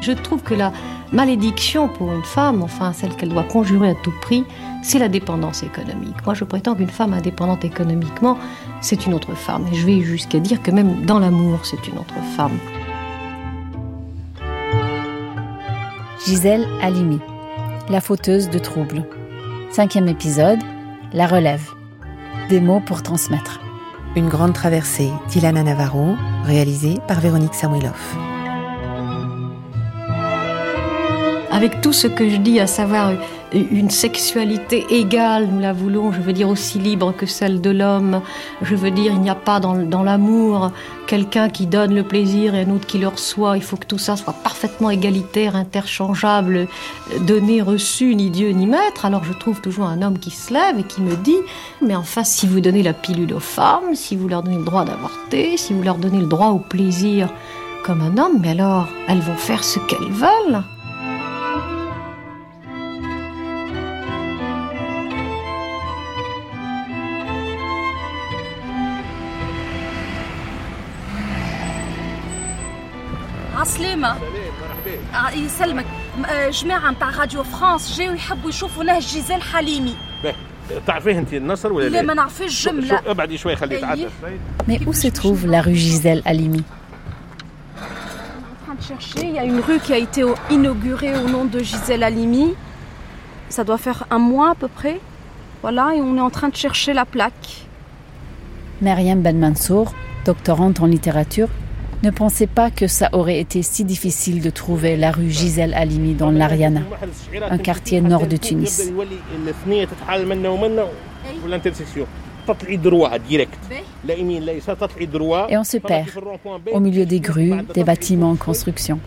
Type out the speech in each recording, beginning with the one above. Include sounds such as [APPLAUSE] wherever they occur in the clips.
Je trouve que la malédiction pour une femme, enfin celle qu'elle doit conjurer à tout prix, c'est la dépendance économique. Moi, je prétends qu'une femme indépendante économiquement, c'est une autre femme. Et je vais jusqu'à dire que même dans l'amour, c'est une autre femme. Gisèle Halimi, la fauteuse de troubles. Cinquième épisode, la relève. Des mots pour transmettre. Une grande traversée d'Ilana Navarro, réalisée par Véronique Samuilov. Avec tout ce que je dis, à savoir une sexualité égale, nous la voulons, je veux dire aussi libre que celle de l'homme. Je veux dire, il n'y a pas dans, l'amour quelqu'un qui donne le plaisir et un autre qui le reçoit. Il faut que tout ça soit parfaitement égalitaire, interchangeable, donné, reçu, ni Dieu ni maître. Alors je trouve toujours un homme qui se lève et qui me dit, mais enfin, si vous donnez la pilule aux femmes, si vous leur donnez le droit d'avorter, si vous leur donnez le droit au plaisir comme un homme, mais alors elles vont faire ce qu'elles veulent. عسلامة يسلمك جماعة نتاع راديو فرانس جاوا يحبوا يشوفوا نهج جيزيل حليمي تعرفيه انت النصر ولا لا ما نعرفش جملة ابعدي شوي خليه يتعدى Mais où se trouve la rue Gisèle Halimi en train de chercher. Il y a une rue qui a été inaugurée au nom de Gisèle Halimi. Ça doit faire un mois à peu près. Voilà, et on est en train de chercher la plaque. Myriam Ben Mansour, doctorante en littérature, ne pensait pas que ça aurait été si difficile de trouver la rue Gisèle Halimi dans l'Ariana, un quartier nord de Tunis. Et on se perd au milieu des grues, des bâtiments en construction,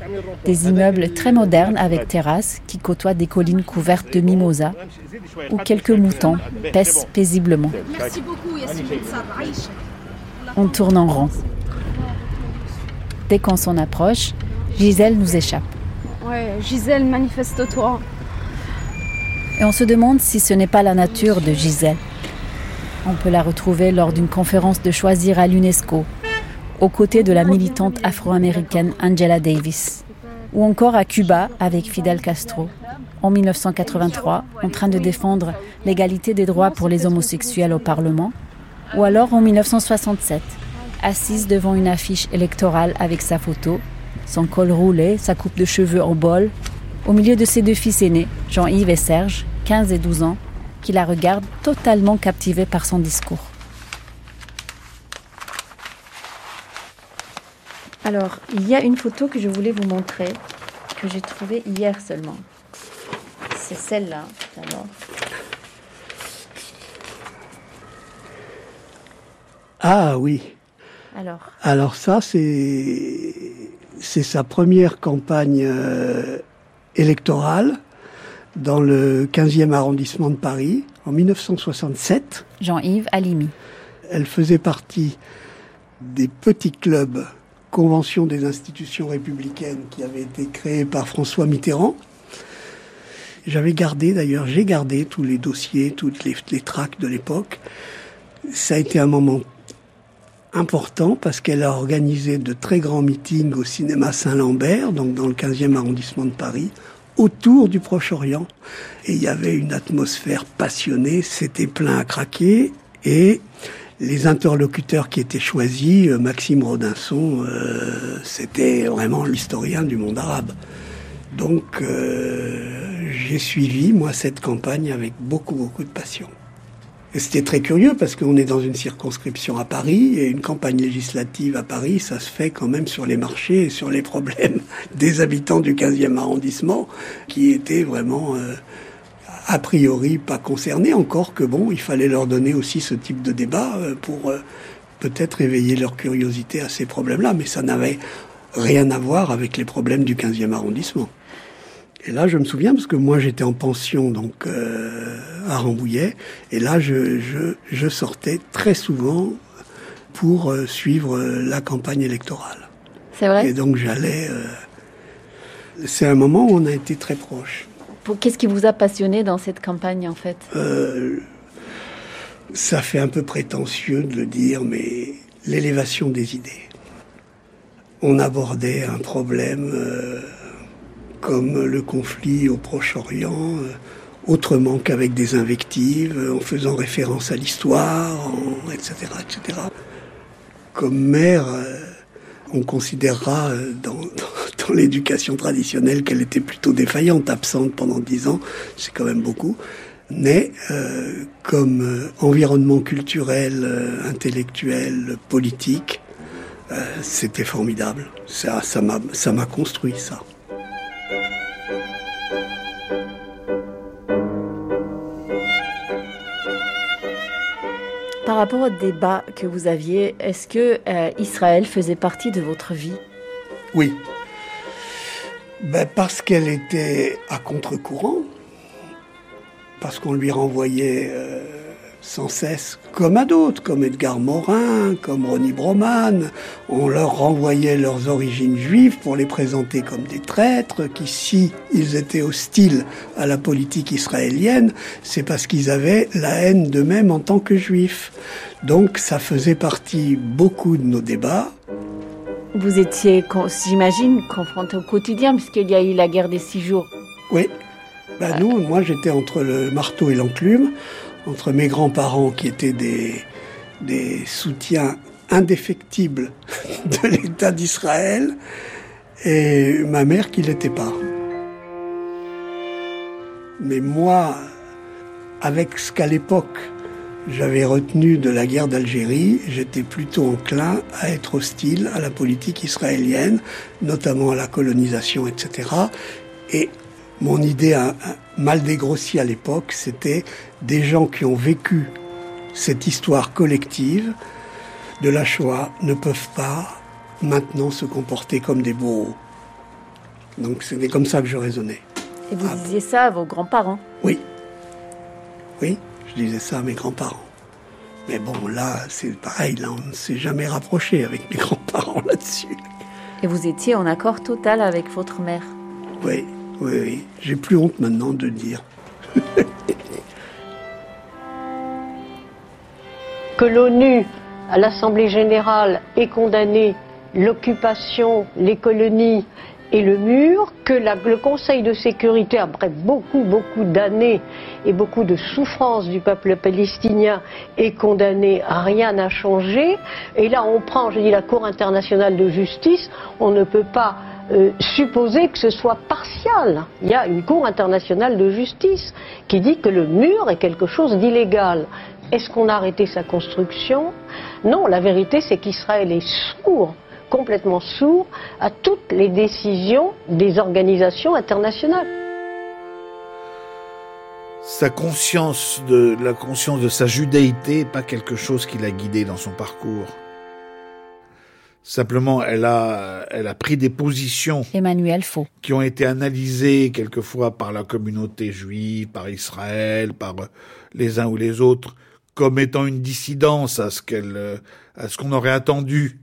des immeubles très modernes avec terrasses qui côtoient des collines couvertes de mimosas où quelques moutons paissent paisiblement. On tourne en rond. Dès qu'on s'en approche, Gisèle nous échappe. Ouais, Gisèle, manifeste-toi. Et on se demande si ce n'est pas la nature de Gisèle. On peut la retrouver lors d'une conférence de choisir à l'UNESCO, aux côtés de la militante afro-américaine Angela Davis, ou encore à Cuba avec Fidel Castro, en 1983, en train de défendre l'égalité des droits pour les homosexuels au Parlement, ou alors en 1967, assise devant une affiche électorale avec sa photo, son col roulé, sa coupe de cheveux en bol, au milieu de ses deux fils aînés, Jean-Yves et Serge, 15 et 12 ans, qui la regardent totalement captivés par son discours. Alors, il y a une photo que je voulais vous montrer, que j'ai trouvée hier seulement. C'est celle-là, d'abord. Ah oui. Alors, Alors ça, c'est c'est sa première campagne euh, électorale dans le 15e arrondissement de Paris en 1967. Jean-Yves Halimi. Elle faisait partie des petits clubs Convention des institutions républicaines qui avaient été créés par François Mitterrand. J'avais gardé d'ailleurs, j'ai gardé tous les dossiers, toutes les, les tracts de l'époque. Ça a été un moment important parce qu'elle a organisé de très grands meetings au cinéma Saint-Lambert, donc dans le 15e arrondissement de Paris, autour du Proche-Orient. Et il y avait une atmosphère passionnée, c'était plein à craquer. Et les interlocuteurs qui étaient choisis, euh, Maxime Rodinson, euh, c'était vraiment l'historien du monde arabe. Donc euh, j'ai suivi, moi, cette campagne avec beaucoup, beaucoup de passion. C'était très curieux parce qu'on est dans une circonscription à Paris et une campagne législative à Paris, ça se fait quand même sur les marchés et sur les problèmes [LAUGHS] des habitants du 15e arrondissement qui étaient vraiment euh, a priori pas concernés encore que bon, il fallait leur donner aussi ce type de débat euh, pour euh, peut-être éveiller leur curiosité à ces problèmes-là, mais ça n'avait rien à voir avec les problèmes du 15e arrondissement. Et là, je me souviens parce que moi j'étais en pension donc euh, à Rambouillet, et là je, je, je sortais très souvent pour euh, suivre euh, la campagne électorale. c'est vrai? Et donc j'allais. c'est un moment où on a été très proches. Qu'est-ce qui vous a passionné dans cette campagne en fait? Ça fait un peu prétentieux de le dire, mais l'élévation des idées. On abordait un problème comme le conflit au Proche-Orient, euh, autrement qu'avec des invectives, en faisant référence à l'histoire, etc., etc. Comme mère, euh, on considérera euh, [LAUGHS] dans, l'éducation traditionnelle qu'elle était plutôt défaillante, absente pendant dix ans, c'est quand même beaucoup. Mais euh, comme euh, environnement culturel, euh, intellectuel, politique, euh, c'était formidable. Ça, ça m'a construit ça. Par rapport au débat que vous aviez, est-ce que euh, Israël faisait partie de votre vie? Oui. Ben parce qu'elle était à contre-courant, parce qu'on lui renvoyait euh, sans cesse, comme à d'autres, comme Edgar Morin, comme Ronnie Broman, on leur renvoyait leurs origines juives pour les présenter comme des traîtres, qui si ils étaient hostiles à la politique israélienne, c'est parce qu'ils avaient la haine d'eux-mêmes en tant que juifs. Donc ça faisait partie beaucoup de nos débats. Vous étiez, j'imagine, confronté au quotidien, puisqu'il y a eu la guerre des six jours. Oui. Ben nous, moi j'étais entre le marteau et l'enclume, entre mes grands-parents qui étaient des, soutiens indéfectibles [LAUGHS] de l'État d'Israël et ma mère qui l'était pas. Mais moi, avec ce qu'à l'époque j'avais retenu de la guerre d'Algérie, j'étais plutôt enclin à être hostile à la politique israélienne, notamment à la colonisation, etc. Et mon idée a, a mal dégrossi à l'époque, c'était des gens qui ont vécu cette histoire collective de la Shoah ne peuvent pas maintenant se comporter comme des bourreaux. Donc c'était comme ça que je raisonnais. Et vous Ah. disiez ça à vos grands-parents. Oui. Oui, je disais ça à mes grands-parents. Mais bon, là, c'est pareil, là, on ne s'est jamais rapproché avec mes [LAUGHS] grands-parents là-dessus. Et vous étiez en accord total avec votre mère. Oui, oui, oui. J'ai plus honte maintenant de dire. [LAUGHS] que l'ONU, à l'Assemblée générale, ait condamné l'occupation, les colonies et le mur, que le Conseil de sécurité, après beaucoup, beaucoup d'années et beaucoup de souffrances du peuple palestinien, ait condamné, rien n'a changé. Et là, on prend, je dis, la Cour internationale de justice, on ne peut pas euh, supposer que ce soit partial. Il y a une Cour internationale de justice qui dit que le mur est quelque chose d'illégal. Est-ce qu'on a arrêté sa construction? Non, la vérité c'est qu'Israël est sourd, complètement sourd, à toutes les décisions des organisations internationales. Sa conscience de la conscience de sa judaïté n'est pas quelque chose qui l'a guidé dans son parcours. Simplement, elle a, elle a pris des positions Emmanuel Faux. qui ont été analysées quelquefois par la communauté juive, par Israël, par les uns ou les autres, comme étant une dissidence à ce qu'elle, euh, à ce qu'on aurait attendu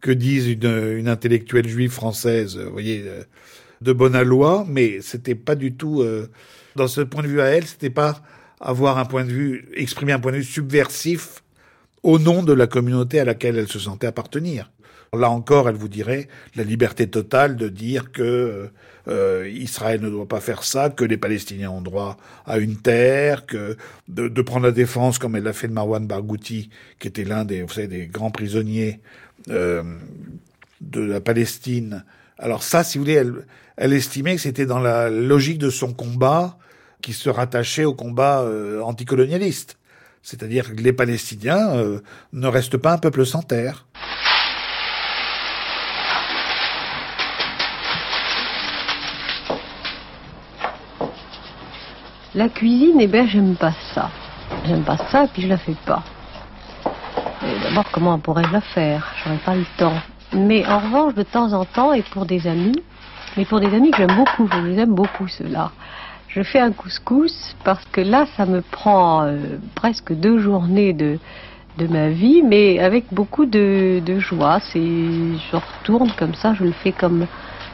que dise une, une intellectuelle juive française, vous voyez, euh, de bonne loi, mais c'était pas du tout, euh, dans ce point de vue à elle, c'était pas avoir un point de vue, exprimer un point de vue subversif au nom de la communauté à laquelle elle se sentait appartenir. Là encore, elle vous dirait la liberté totale de dire que euh, Israël ne doit pas faire ça, que les Palestiniens ont droit à une terre, que de, prendre la défense comme elle l'a fait de Marwan Barghouti, qui était l'un des, vous savez, des grands prisonniers euh, de la Palestine. Alors ça, si vous voulez, elle, estimait que c'était dans la logique de son combat qui se rattachait au combat euh, anticolonialiste. C'est-à-dire que les Palestiniens euh, ne restent pas un peuple sans terre. La cuisine, eh ben, j'aime pas ça. J'aime pas ça, puis je la fais pas. D'abord, comment on pourrait la faire? J'aurais pas le temps. Mais en revanche, de temps en temps, et pour des amis, mais pour des amis que j'aime beaucoup, je les aime beaucoup ceux-là, je fais un couscous parce que là, ça me prend euh, presque deux journées de, de ma vie, mais avec beaucoup de, de joie. C'est, je retourne comme ça, je le fais comme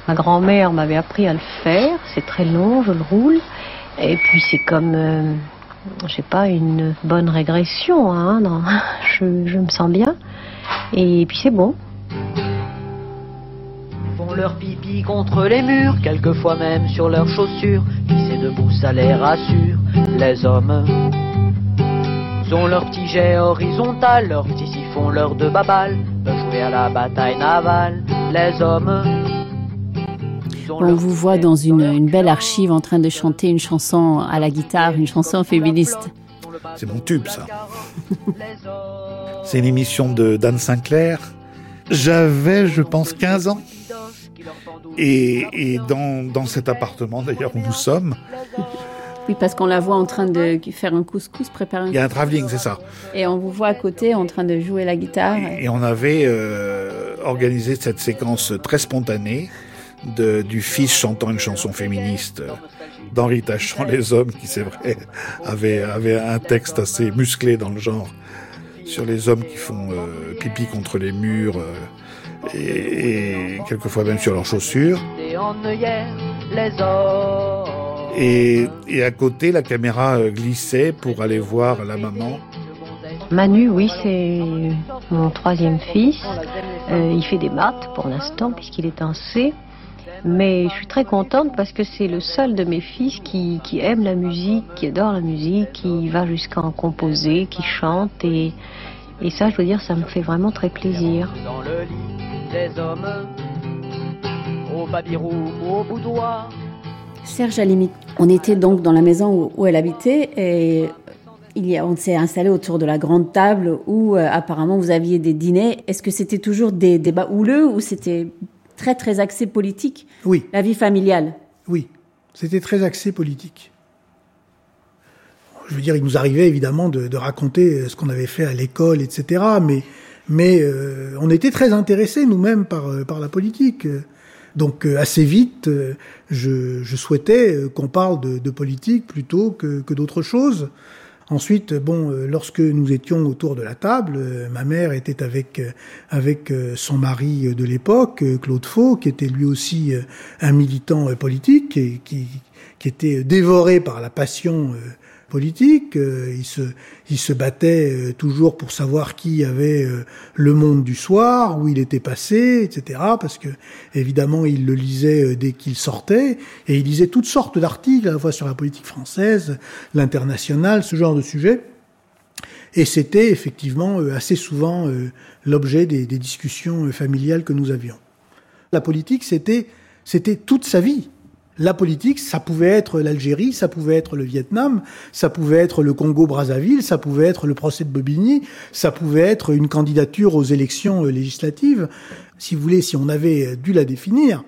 ma grand-mère m'avait appris à le faire. C'est très long, je le roule. Et puis c'est comme, euh, je sais pas, une bonne régression. Hein, dans- [LAUGHS] je, je me sens bien. Et puis c'est bon. font leur pipi contre les murs, quelquefois même sur leurs chaussures. Pisser debout, ça les rassure. Les hommes ont leur petit jet horizontal, leurs petits siphons, leurs deux babales, peuvent jouer à la bataille navale. Les hommes on vous voit dans une, une, belle archive en train de chanter une chanson à la guitare, une chanson féministe. C'est mon tube, ça. C'est une émission de Dan Sinclair. J'avais, je pense, 15 ans. Et, et dans, dans, cet appartement, d'ailleurs, où nous sommes. Oui, parce qu'on la voit en train de faire un couscous, préparer un Il y a un travelling, c'est ça. Et on vous voit à côté en train de jouer la guitare. Et, et on avait euh, organisé cette séquence très spontanée de, du fils chantant une chanson féministe d'Henri Tachant, Les Hommes, qui c'est vrai avait, avait un texte assez musclé dans le genre sur les hommes qui font euh, pipi contre les murs euh, et, et, quelquefois même sur leurs chaussures. Et, et à côté, la caméra euh, glissait pour aller voir la maman. Manu, oui, c'est mon troisième fils. Il fait des maths pour l'instant puisqu'il est en C. Mais je suis très contente parce que c'est le seul de mes fils qui, qui, aime la musique, qui adore la musique, qui va jusqu'à en composer, qui chante. Et, et ça, je veux dire, ça me fait vraiment très plaisir. Dans le lit des hommes, au babirou, au boudoir. Serge Alimi, on était donc dans la maison où, où elle habitait et il y a, on s'est installé autour de la grande table où euh, apparemment vous aviez des dîners. Est-ce que c'était toujours des débats houleux ou c'était très très axé politique Oui. La vie familiale Oui, c'était très axé politique. Je veux dire, il nous arrivait évidemment de, de raconter ce qu'on avait fait à l'école, etc. Mais, mais euh, on était très intéressés nous-mêmes par, par la politique. Donc euh, assez vite, euh, je, je, souhaitais qu'on parle de, de, politique plutôt que, que d'autres choses. Ensuite, bon, euh, lorsque nous étions autour de la table, euh, ma mère était avec avec son mari de l'époque, Claude Faux, qui était lui aussi un militant politique et qui qui était dévoré par la passion politique. Il se, il se battait toujours pour savoir qui avait le monde du soir, où il était passé, etc. Parce que évidemment, il le lisait dès qu'il sortait, et il lisait toutes sortes d'articles, à la fois sur la politique française, l'international, ce genre de sujet. Et c'était effectivement assez souvent l'objet des, discussions familiales que nous avions. La politique, c'était toute sa vie. La politique, ça pouvait être l'Algérie, ça pouvait être le Vietnam, ça pouvait être le Congo-Brazzaville, ça pouvait être le procès de Bobigny, ça pouvait être une candidature aux élections législatives. Si vous voulez, si on avait dû la définir,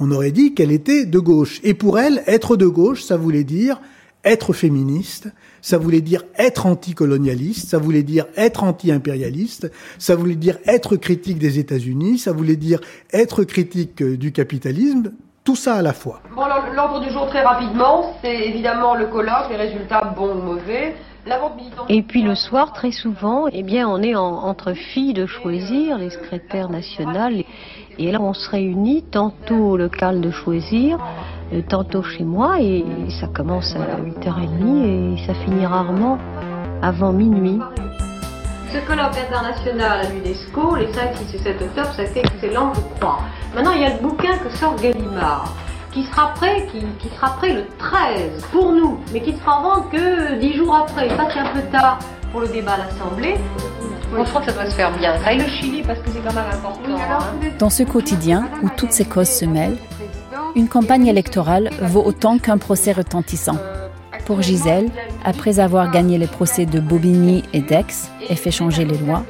on aurait dit qu'elle était de gauche. Et pour elle, être de gauche, ça voulait dire être féministe, ça voulait dire être anticolonialiste, ça voulait dire être anti-impérialiste, ça voulait dire être critique des États-Unis, ça voulait dire être critique du capitalisme, tout ça à la fois. Bon, l'ordre du jour très rapidement, c'est évidemment le colloque, les résultats bons ou mauvais. Et puis le soir, très souvent, eh bien, on est en, entre filles de choisir, les secrétaires nationales, et là on se réunit, tantôt au local de choisir, euh, tantôt chez moi, et ça commence à 8h30 et ça finit rarement avant minuit. Ce colloque international à l'UNESCO, les 5, 6 et 7 octobre, ça a été excellent, je crois. Maintenant, il y a le bouquin que sort Gallimard, qui sera prêt, qui, qui, sera prêt le 13 pour nous, mais qui ne sera en vente que 10 jours après. Ça, c'est un peu tard pour le débat à l'Assemblée. Bon, je crois que ça doit se faire bien. Ça et le Chili, parce que c'est quand même important. Hein. Dans ce quotidien où toutes ces causes se mêlent, une campagne électorale vaut autant qu'un procès retentissant. Pour Gisèle, après avoir gagné les procès de Bobigny et d'Aix et fait changer les lois,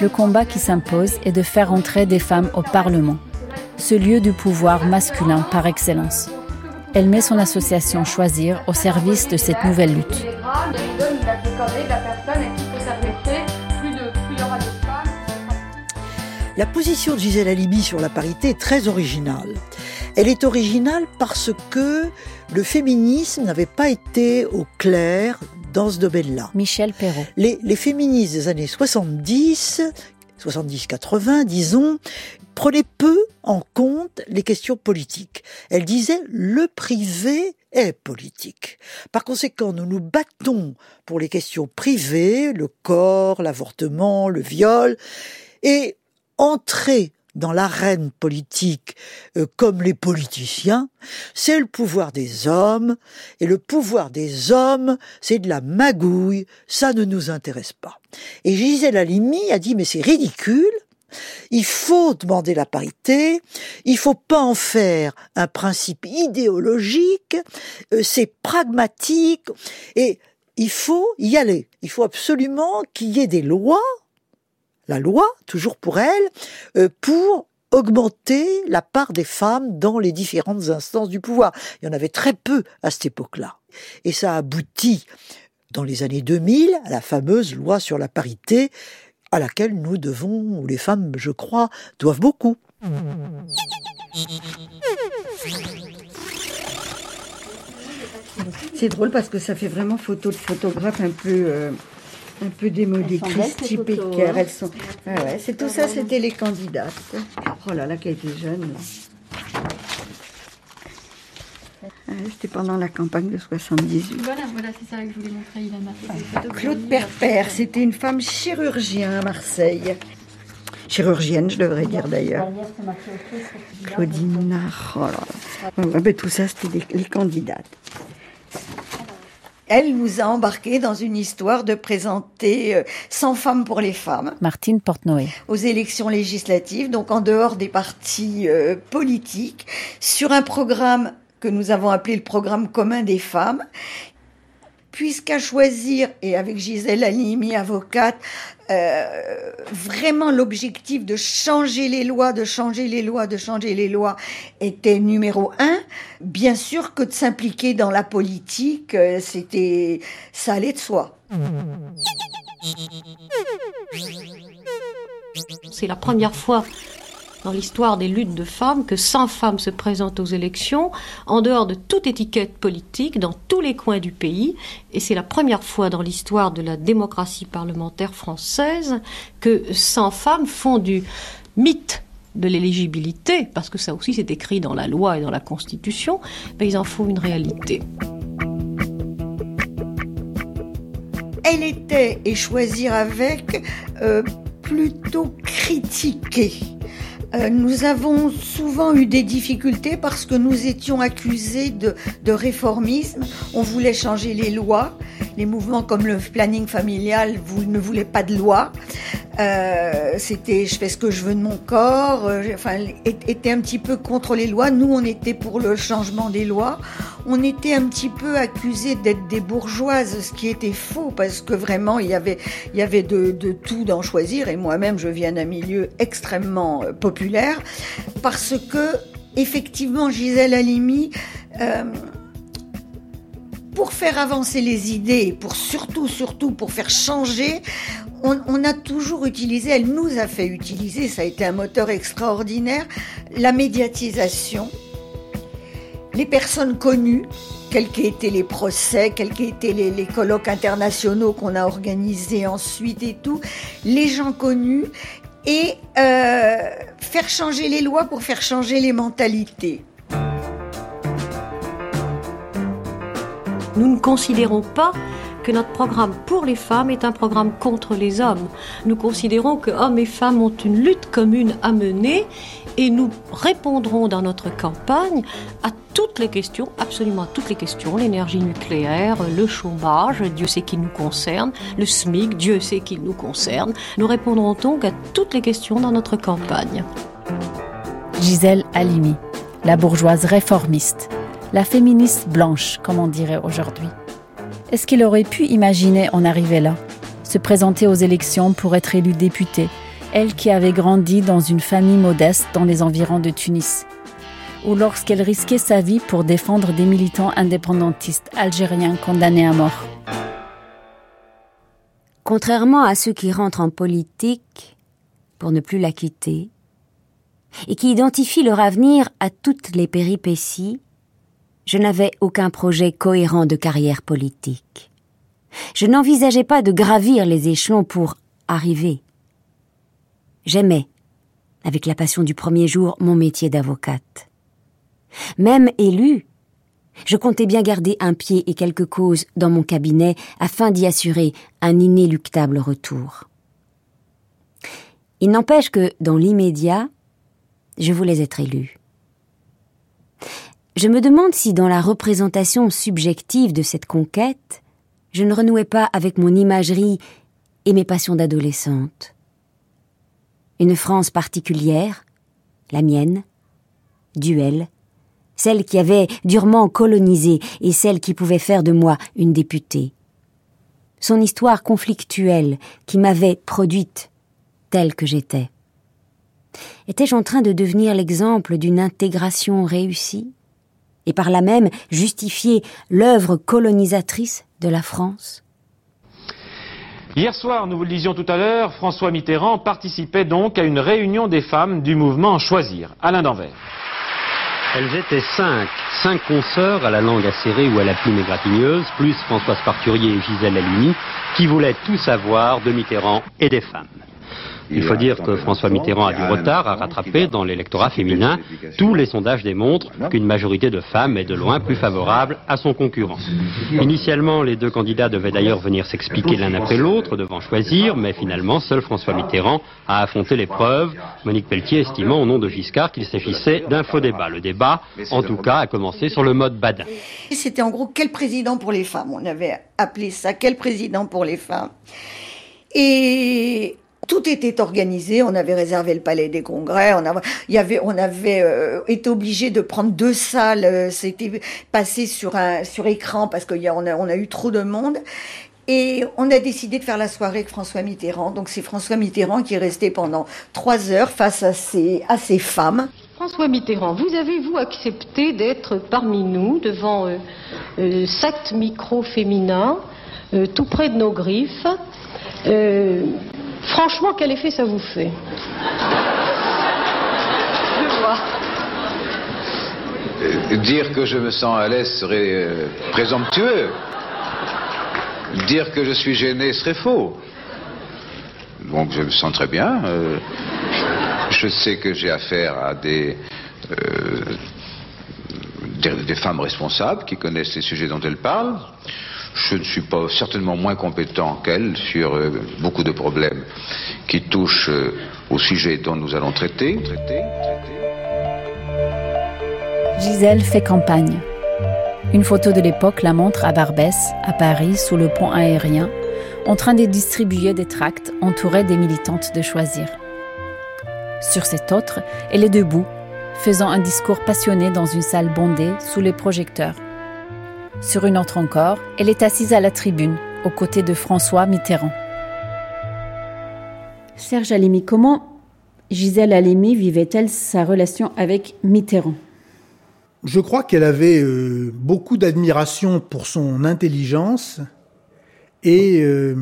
le combat qui s'impose est de faire entrer des femmes au Parlement, ce lieu du pouvoir masculin par excellence. Elle met son association Choisir au service de cette nouvelle lutte. La position de Gisèle Halimi sur la parité est très originale. Elle est originale parce que le féminisme n'avait pas été au clair dans ce domaine-là. Michel Perrault. Les, les féministes des années 70, 70-80, disons, prenaient peu en compte les questions politiques. Elles disaient le privé est politique. Par conséquent, nous nous battons pour les questions privées, le corps, l'avortement, le viol, et entrer dans l'arène politique euh, comme les politiciens, c'est le pouvoir des hommes, et le pouvoir des hommes, c'est de la magouille, ça ne nous intéresse pas. Et Gisèle Halimi a dit, mais c'est ridicule, il faut demander la parité, il faut pas en faire un principe idéologique, euh, c'est pragmatique, et il faut y aller. Il faut absolument qu'il y ait des lois la loi, toujours pour elle, euh, pour augmenter la part des femmes dans les différentes instances du pouvoir. Il y en avait très peu à cette époque-là. Et ça aboutit dans les années 2000 à la fameuse loi sur la parité à laquelle nous devons, ou les femmes, je crois, doivent beaucoup. C'est drôle parce que ça fait vraiment photo de photographe un peu euh, un peu démodé, Christy Pecker. Hein. Elles sont. Ah ouais, c'est tout ça, c'était les candidates. Oh là là, qui était jeune. Ah, c'était pendant la campagne de 78. Voilà, voilà, c'est ça que je voulais montrer. Il a Claude Perper, c'était une femme chirurgien à Marseille. Chirurgienne, je devrais dire d'ailleurs. Claudine oh là là. tout ça, c'était les candidates elle nous a embarqués dans une histoire de présenter 100 euh, femmes pour les femmes. Martine Portnoy. Aux élections législatives, donc en dehors des partis euh, politiques, sur un programme que nous avons appelé le programme commun des femmes, puisqu'à choisir, et avec Gisèle Halimi, avocate, euh, vraiment l'objectif de changer les lois, de changer les lois, de changer les lois était numéro un. Bien sûr que de s'impliquer dans la politique, euh, c'était, ça allait de soi. C'est la première fois dans l'histoire des luttes de femmes que 100 femmes se présentent aux élections en dehors de toute étiquette politique dans tous les coins du pays et c'est la première fois dans l'histoire de la démocratie parlementaire française que 100 femmes font du mythe de l'éligibilité, parce que ça aussi c'est écrit dans la loi et dans la Constitution, mais ils en font une réalité. Elle était, et choisir avec, euh, plutôt critiquée. Euh, nous avons souvent eu des difficultés parce que nous étions accusés de, de, réformisme. On voulait changer les lois. Les mouvements comme le planning familial vous, ne voulaient pas de loi. Euh, c'était je fais ce que je veux de mon corps. Euh, enfin, était un petit peu contre les lois. Nous, on était pour le changement des lois on était un petit peu accusés d'être des bourgeoises, ce qui était faux parce que vraiment il y avait, il y avait de, tout d'en choisir et moi-même je viens d'un milieu extrêmement euh, populaire parce que effectivement Gisèle Halimi euh, pour faire avancer les idées, pour surtout, surtout pour faire changer, on, a toujours utilisé, elle nous a fait utiliser, ça a été un moteur extraordinaire, la médiatisation, les personnes connues, quels qu'aient été les procès, quels qu'aient été les, colloques internationaux qu'on a organisés ensuite et tout, les gens connus, et euh, faire changer les lois pour faire changer les mentalités. Nous ne considérons pas notre programme pour les femmes est un programme contre les hommes. Nous considérons que hommes et femmes ont une lutte commune à mener et nous répondrons dans notre campagne à toutes les questions, absolument à toutes les questions, l'énergie nucléaire, le chômage, Dieu sait qu'il nous concerne, le SMIC, Dieu sait qu'il nous concerne. Nous répondrons donc à toutes les questions dans notre campagne. Gisèle Halimi, la bourgeoise réformiste, la féministe blanche, comme on dirait aujourd'hui. Est-ce qu'il aurait pu imaginer en arriver là Se présenter aux élections pour être élue députée, elle qui avait grandi dans une famille modeste dans les environs de Tunis? Ou lorsqu'elle risquait sa vie pour défendre des militants indépendantistes algériens condamnés à mort? Contrairement à ceux qui rentrent en politique pour ne plus la quitter, et qui identifient leur avenir à toutes les péripéties, je n'avais aucun projet cohérent de carrière politique. Je n'envisageais pas de gravir les échelons pour arriver. J'aimais, avec la passion du premier jour, mon métier d'avocate. Même élue, je comptais bien garder un pied et quelques causes dans mon cabinet afin d'y assurer un inéluctable retour. Il n'empêche que, dans l'immédiat, je voulais être élu. Je me demande si dans la représentation subjective de cette conquête, je ne renouais pas avec mon imagerie et mes passions d'adolescente. Une France particulière, la mienne, duel, celle qui avait durement colonisé et celle qui pouvait faire de moi une députée. Son histoire conflictuelle qui m'avait produite telle que j'étais. Étais-je en train de devenir l'exemple d'une intégration réussie? Et par là même justifier l'œuvre colonisatrice de la France Hier soir, nous vous le disions tout à l'heure, François Mitterrand participait donc à une réunion des femmes du mouvement Choisir, Alain d'Anvers. Elles étaient cinq, cinq consoeurs à la langue acérée ou à la plume égratigneuse, plus Françoise Parturier et Gisèle Halimi, qui voulaient tout savoir de Mitterrand et des femmes. Il faut dire que François Mitterrand a du retard à rattraper dans l'électorat féminin. Tous les sondages démontrent qu'une majorité de femmes est de loin plus favorable à son concurrent. Initialement, les deux candidats devaient d'ailleurs venir s'expliquer l'un après l'autre devant choisir, mais finalement, seul François Mitterrand a affronté l'épreuve, Monique Pelletier estimant au nom de Giscard qu'il s'agissait d'un faux débat. Le débat, en tout cas, a commencé sur le mode badin. C'était en gros quel président pour les femmes? On avait appelé ça quel président pour les femmes? Et tout était organisé. On avait réservé le palais des congrès. On avait, euh, été obligé de prendre deux salles. euh, C'était passé sur un sur écran parce qu'on a, eu trop de monde. Et on a décidé de faire la soirée avec François Mitterrand. Donc c'est François Mitterrand qui est resté pendant trois heures face à ces, à femmes. François Mitterrand, vous avez-vous accepté d'être parmi nous devant euh, euh, sept micros féminins, tout près de nos griffes Franchement, quel effet ça vous fait Je vois. Euh, Dire que je me sens à l'aise serait euh, présomptueux. Dire que je suis gêné serait faux. Donc je me sens très bien. euh, je sais que j'ai affaire à des, euh, des, des femmes responsables qui connaissent les sujets dont elles parlent. Je ne suis pas certainement moins compétent qu'elles sur euh, beaucoup de problèmes qui touchent euh, au sujet dont nous allons traiter. Gisèle fait campagne. Une photo de l'époque la montre à Barbès, à Paris, sous le pont aérien, en train de distribuer des tracts entourés des militantes de choisir. Sur cette autre, elle est debout, faisant un discours passionné dans une salle bondée sous les projecteurs. Sur une autre encore, elle est assise à la tribune, aux côtés de François Mitterrand. Serge Halimi, comment Gisèle Halimi vivait-elle sa relation avec Mitterrand? Je crois qu'elle avait euh, beaucoup d'admiration pour son intelligence et euh,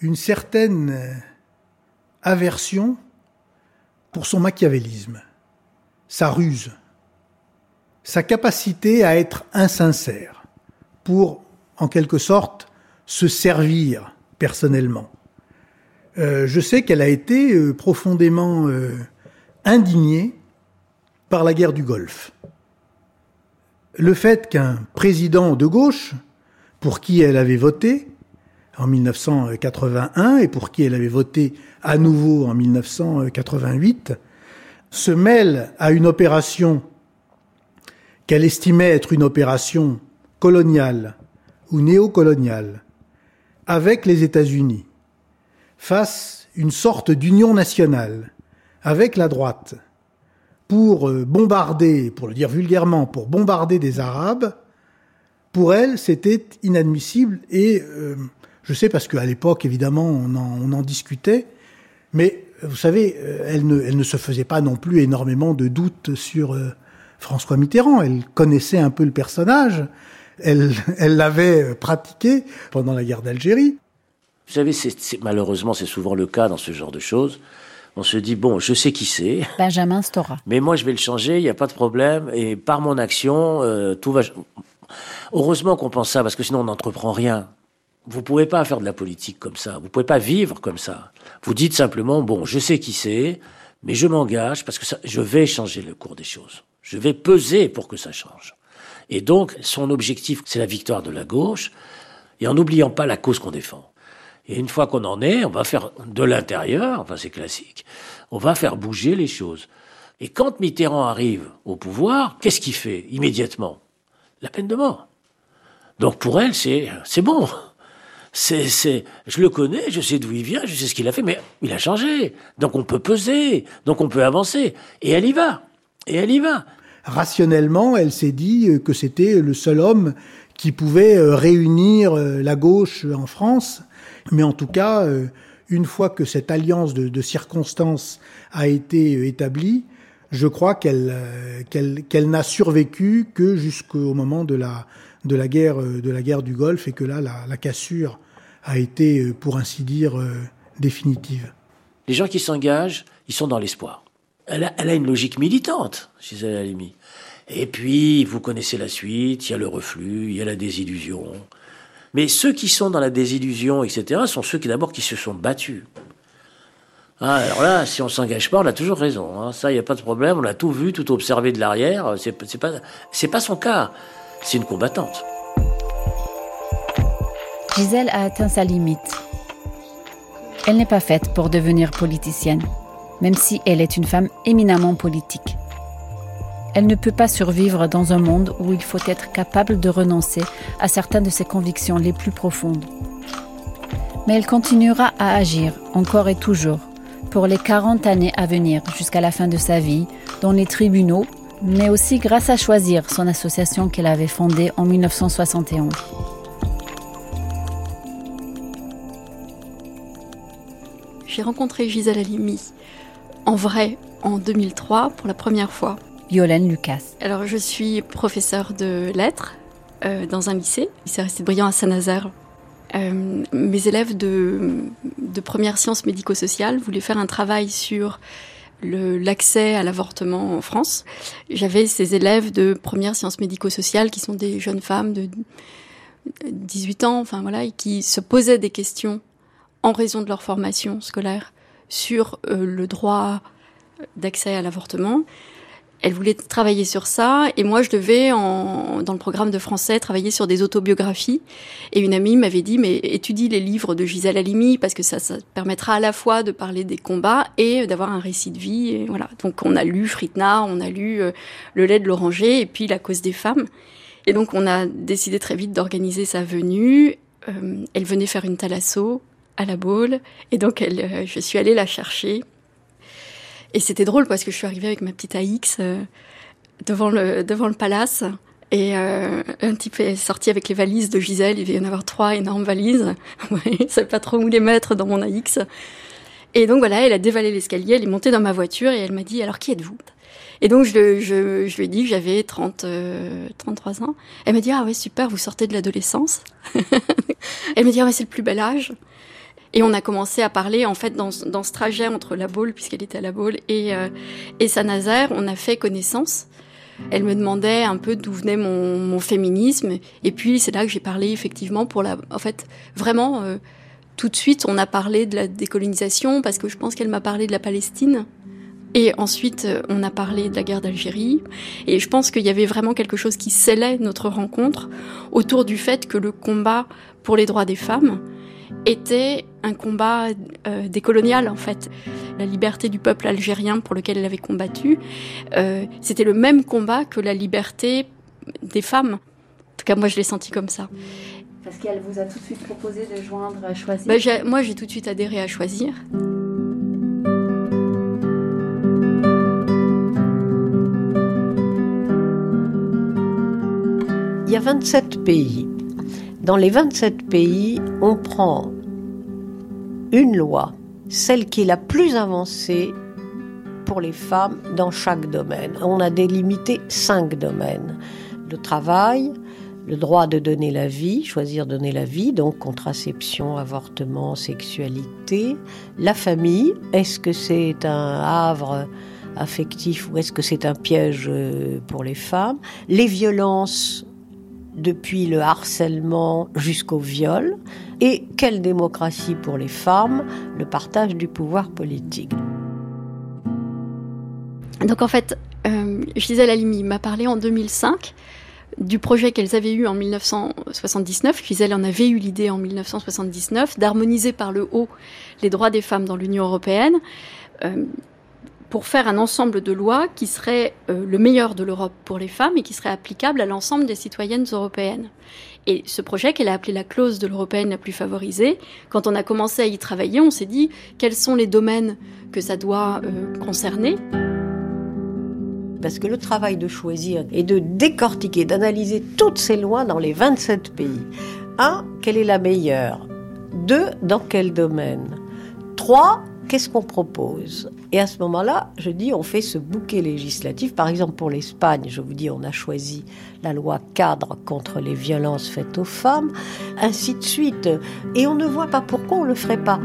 une certaine aversion pour son machiavélisme, sa ruse, sa capacité à être insincère pour, en quelque sorte, se servir personnellement. Euh, je sais qu'elle a été euh, profondément euh, indignée par la guerre du Golfe. Le fait qu'un président de gauche, pour qui elle avait voté en 1981 et pour qui elle avait voté à nouveau en 1988, se mêle à une opération qu'elle estimait être une opération coloniale ou néocoloniale avec les États-Unis, fasse une sorte d'union nationale avec la droite pour euh, bombarder, pour le dire vulgairement, pour bombarder des Arabes, pour elle, c'était inadmissible et euh, je sais parce qu'à l'époque, évidemment, on en, discutait, mais vous savez, euh, elle ne, se faisait pas non plus énormément de doutes sur euh, François Mitterrand. Elle connaissait un peu le personnage, elle, [LAUGHS] elle l'avait pratiqué pendant la guerre d'Algérie. Vous savez, c'est, malheureusement, c'est souvent le cas dans ce genre de choses. On se dit, bon, je sais qui c'est. [LAUGHS] Benjamin Stora. Mais moi, je vais le changer, il n'y a pas de problème. Et par mon action, euh, tout va... Heureusement qu'on pense ça, parce que sinon on n'entreprend rien. Vous pouvez pas faire de la politique comme ça. Vous pouvez pas vivre comme ça. Vous dites simplement, bon, je sais qui c'est, mais je m'engage parce que ça, je vais changer le cours des choses. Je vais peser pour que ça change. Et donc, son objectif, c'est la victoire de la gauche, et en n'oubliant pas la cause qu'on défend. Et une fois qu'on en est, on va faire de l'intérieur, enfin c'est classique, on va faire bouger les choses. Et quand Mitterrand arrive au pouvoir, qu'est-ce qu'il fait immédiatement? La peine de mort. Donc pour elle, c'est bon. C'est c'est je le connais, je sais d'où il vient, je sais ce qu'il a fait, mais il a changé. Donc on peut peser, donc on peut avancer. Et elle y va. Et elle y va. Rationnellement, elle s'est dit euh, que c'était le seul homme qui pouvait euh, réunir euh, la gauche en France. Mais en tout cas, une fois que cette alliance de, de circonstances a été établie, je crois qu'elle qu'elle qu'elle n'a survécu que jusqu'au moment de la de la guerre de la guerre du Golfe et que là la, la cassure a été pour ainsi dire définitive. Les gens qui s'engagent, ils sont dans l'espoir. Elle a, une logique militante, Gisèle Halimi. Et puis, vous connaissez la suite, il y a le reflux, il y a la désillusion. Mais ceux qui sont dans la désillusion, etc., sont ceux qui d'abord qui se sont battus. Ah, alors là, si on s'engage pas, on a toujours raison. Hein. Ça, il n'y a pas de problème. On a tout vu, tout observé de l'arrière. C'est pas, pas son cas. C'est une combattante. Gisèle a atteint sa limite. Elle n'est pas faite pour devenir politicienne, même si elle est une femme éminemment politique. Elle ne peut pas survivre dans un monde où il faut être capable de renoncer à certaines de ses convictions les plus profondes. Mais elle continuera à agir, encore et toujours, pour les 40 années à venir jusqu'à la fin de sa vie, dans les tribunaux, mais aussi grâce à Choisir, son association qu'elle avait fondée en 1971. J'ai rencontré Gisèle Halimi en vrai en 2003 pour la première fois. Violaine Lucas. Alors, je suis professeure de lettres euh, dans un lycée, lycée Aristide Briand à Saint-Nazaire. Euh, mes élèves de, de première sciences médico-sociales voulaient faire un travail sur l'accès à l'avortement en France. J'avais ces élèves de première sciences médico-sociales qui sont des jeunes femmes de 18 ans, enfin voilà, et qui se posaient des questions en raison de leur formation scolaire sur euh, le droit d'accès à l'avortement. Elle voulait travailler sur ça et moi je devais dans le programme de français travailler sur des autobiographies. Et une amie m'avait dit mais étudie les livres de Gisèle Halimi parce que ça, ça permettra à la fois de parler des combats et d'avoir un récit de vie et voilà. Donc on a lu Fritna, on a lu euh, Le lait de l'oranger et puis La cause des femmes. Et donc on a décidé très vite d'organiser sa venue. Euh, elle venait faire une thalasso à la Baule et donc elle, euh, je suis allée la chercher et c'était drôle parce que je suis arrivée avec ma petite AX euh, devant, le, devant le palace. Et euh, un type est sorti avec les valises de Gisèle. Il devait y en avoir trois énormes valises. je ne savais pas trop où les mettre dans mon AX. Et donc voilà, elle a dévalé l'escalier, elle est montée dans ma voiture et elle m'a dit alors qui êtes-vous? Et donc je, je, je, lui ai dit que j'avais 30, euh, 33 ans. Elle m'a dit ah ouais super, vous sortez de l'adolescence. [LAUGHS] elle m'a dit ah ouais c'est le plus bel âge. Et on a commencé à parler, en fait, dans, ce trajet entre la Baule, puisqu'elle était à la Baule, et, euh, et Saint-Nazaire, on a fait connaissance. Elle me demandait un peu d'où venait mon, mon, féminisme. Et puis, c'est là que j'ai parlé, effectivement, pour la... En fait, vraiment, euh, tout de suite, on a parlé de la décolonisation, parce que je pense qu'elle m'a parlé de la Palestine. Et ensuite, euh, on a parlé de la guerre d'Algérie. Et je pense qu'il y avait vraiment quelque chose qui scellait notre rencontre autour du fait que le combat pour les droits des femmes, était un combat euh, décolonial en fait. La liberté du peuple algérien pour lequel elle avait combattu, euh, c'était le même combat que la liberté des femmes. En tout cas, moi, je l'ai senti comme ça. Parce qu'elle vous a tout de suite proposé de joindre à Choisir ben, Moi, j'ai tout de suite adhéré à Choisir. Il y a 27 pays. Dans les 27 pays, on prend une loi, celle qui est la plus avancée pour les femmes dans chaque domaine. On a délimité cinq domaines. Le travail, le droit de donner la vie, choisir donner la vie, donc contraception, avortement, sexualité. La famille, est-ce que c'est un havre affectif ou est-ce que c'est un piège euh, pour les femmes? Les violences depuis le harcèlement jusqu'au viol, et quelle démocratie pour les femmes, le partage du pouvoir politique. Donc en fait, euh, Gisèle Halimi m'a parlé en 2005 du projet qu'elles avaient eu en 1979. Gisèle en avait eu l'idée en 1979 d'harmoniser par le haut les droits des femmes dans l'Union européenne. Euh, pour faire un ensemble de lois qui serait euh, le meilleur de l'Europe pour les femmes et qui serait applicable à l'ensemble des citoyennes européennes. Et ce projet qu'elle a appelé la clause de l'européenne la plus favorisée, quand on a commencé à y travailler, on s'est dit quels sont les domaines que ça doit euh, concerner? Parce que le travail de choisir est de décortiquer, d'analyser toutes ces lois dans les 27 pays. Un, quelle est la meilleure? Deux, dans quel domaine? Trois, qu'est-ce qu'on propose? Et à ce moment-là, je dis, on fait ce bouquet législatif. Par exemple, pour l'Espagne, je vous dis, on a choisi la loi cadre contre les violences faites aux femmes, ainsi de suite. Et on ne voit pas pourquoi on ne le ferait pas.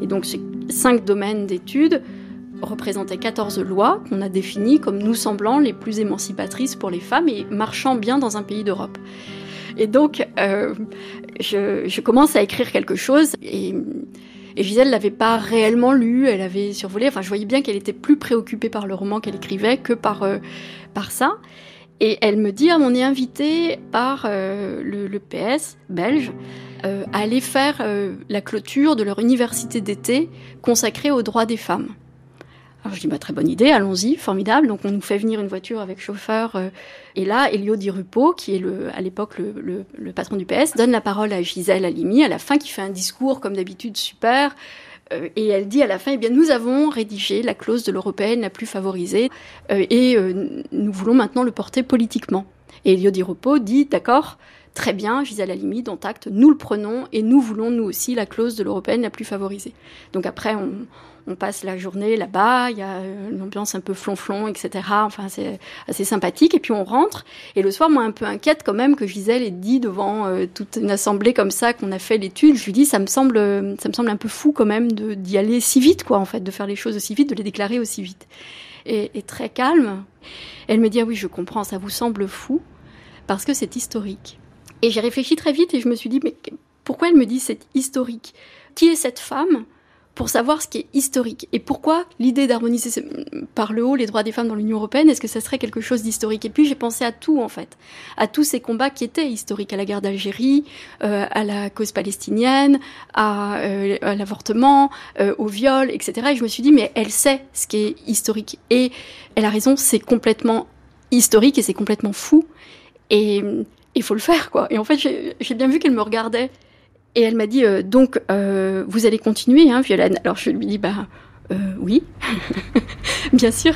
Et donc, ces cinq domaines d'études représentaient 14 lois qu'on a définies comme nous semblant les plus émancipatrices pour les femmes et marchant bien dans un pays d'Europe. Et donc, euh, je, je, commence à écrire quelque chose et, et Gisèle l'avait pas réellement lu, elle avait survolé. Enfin, je voyais bien qu'elle était plus préoccupée par le roman qu'elle écrivait que par euh, par ça. Et elle me dit, ah, on est invité par euh, le, PS belge euh, à aller faire la clôture de leur université d'été consacrée aux droits des femmes. Alors je dis bah, très bonne idée, allons-y, formidable. Donc on nous fait venir une voiture avec chauffeur. Euh, et là, Elio Di Rupo, qui est le, à l'époque le, le, le, patron du PS, donne la parole à Gisèle Halimi à la fin, qui fait un discours comme d'habitude super. Euh, et elle dit à la fin, eh bien nous avons rédigé la clause de l'européenne la plus favorisée euh, et nous voulons maintenant le porter politiquement. Et Elio Di Rupo dit d'accord. Très bien, Gisèle Halimi, dont acte, nous le prenons et nous voulons nous aussi la clause de l'européenne la plus favorisée. Donc après, on, passe la journée là-bas, il y a une ambiance un peu flonflon, etc. Enfin, c'est assez sympathique. Et puis on rentre. Et le soir, moi, un peu inquiète quand même que Gisèle ait dit devant euh, toute une assemblée comme ça qu'on a fait l'étude. Je lui dis, ça me semble, ça me semble un peu fou quand même d'y aller si vite, quoi, en fait, de faire les choses aussi vite, de les déclarer aussi vite. Et, et très calme. Elle me dit, ah oui, je comprends, ça vous semble fou parce que c'est historique. Et j'ai réfléchi très vite et je me suis dit, mais pourquoi elle me dit c'est historique? Qui est cette femme pour savoir ce qui est historique? Et pourquoi l'idée d'harmoniser par le haut les droits des femmes dans l'Union européenne, est-ce que ça serait quelque chose d'historique? Et puis j'ai pensé à tout en fait, à tous ces combats qui étaient historiques, à la guerre d'Algérie, euh, à la cause palestinienne, à, euh, l'avortement, euh, au viol, etc. Et je me suis dit mais elle sait ce qui est historique. Et elle a raison, c'est complètement historique et c'est complètement fou. Et il faut le faire quoi. Et en fait j'ai bien vu qu'elle me regardait et elle m'a dit euh, donc euh, vous allez continuer, hein, Violaine. Alors je lui dis bah euh, oui, [LAUGHS] bien sûr.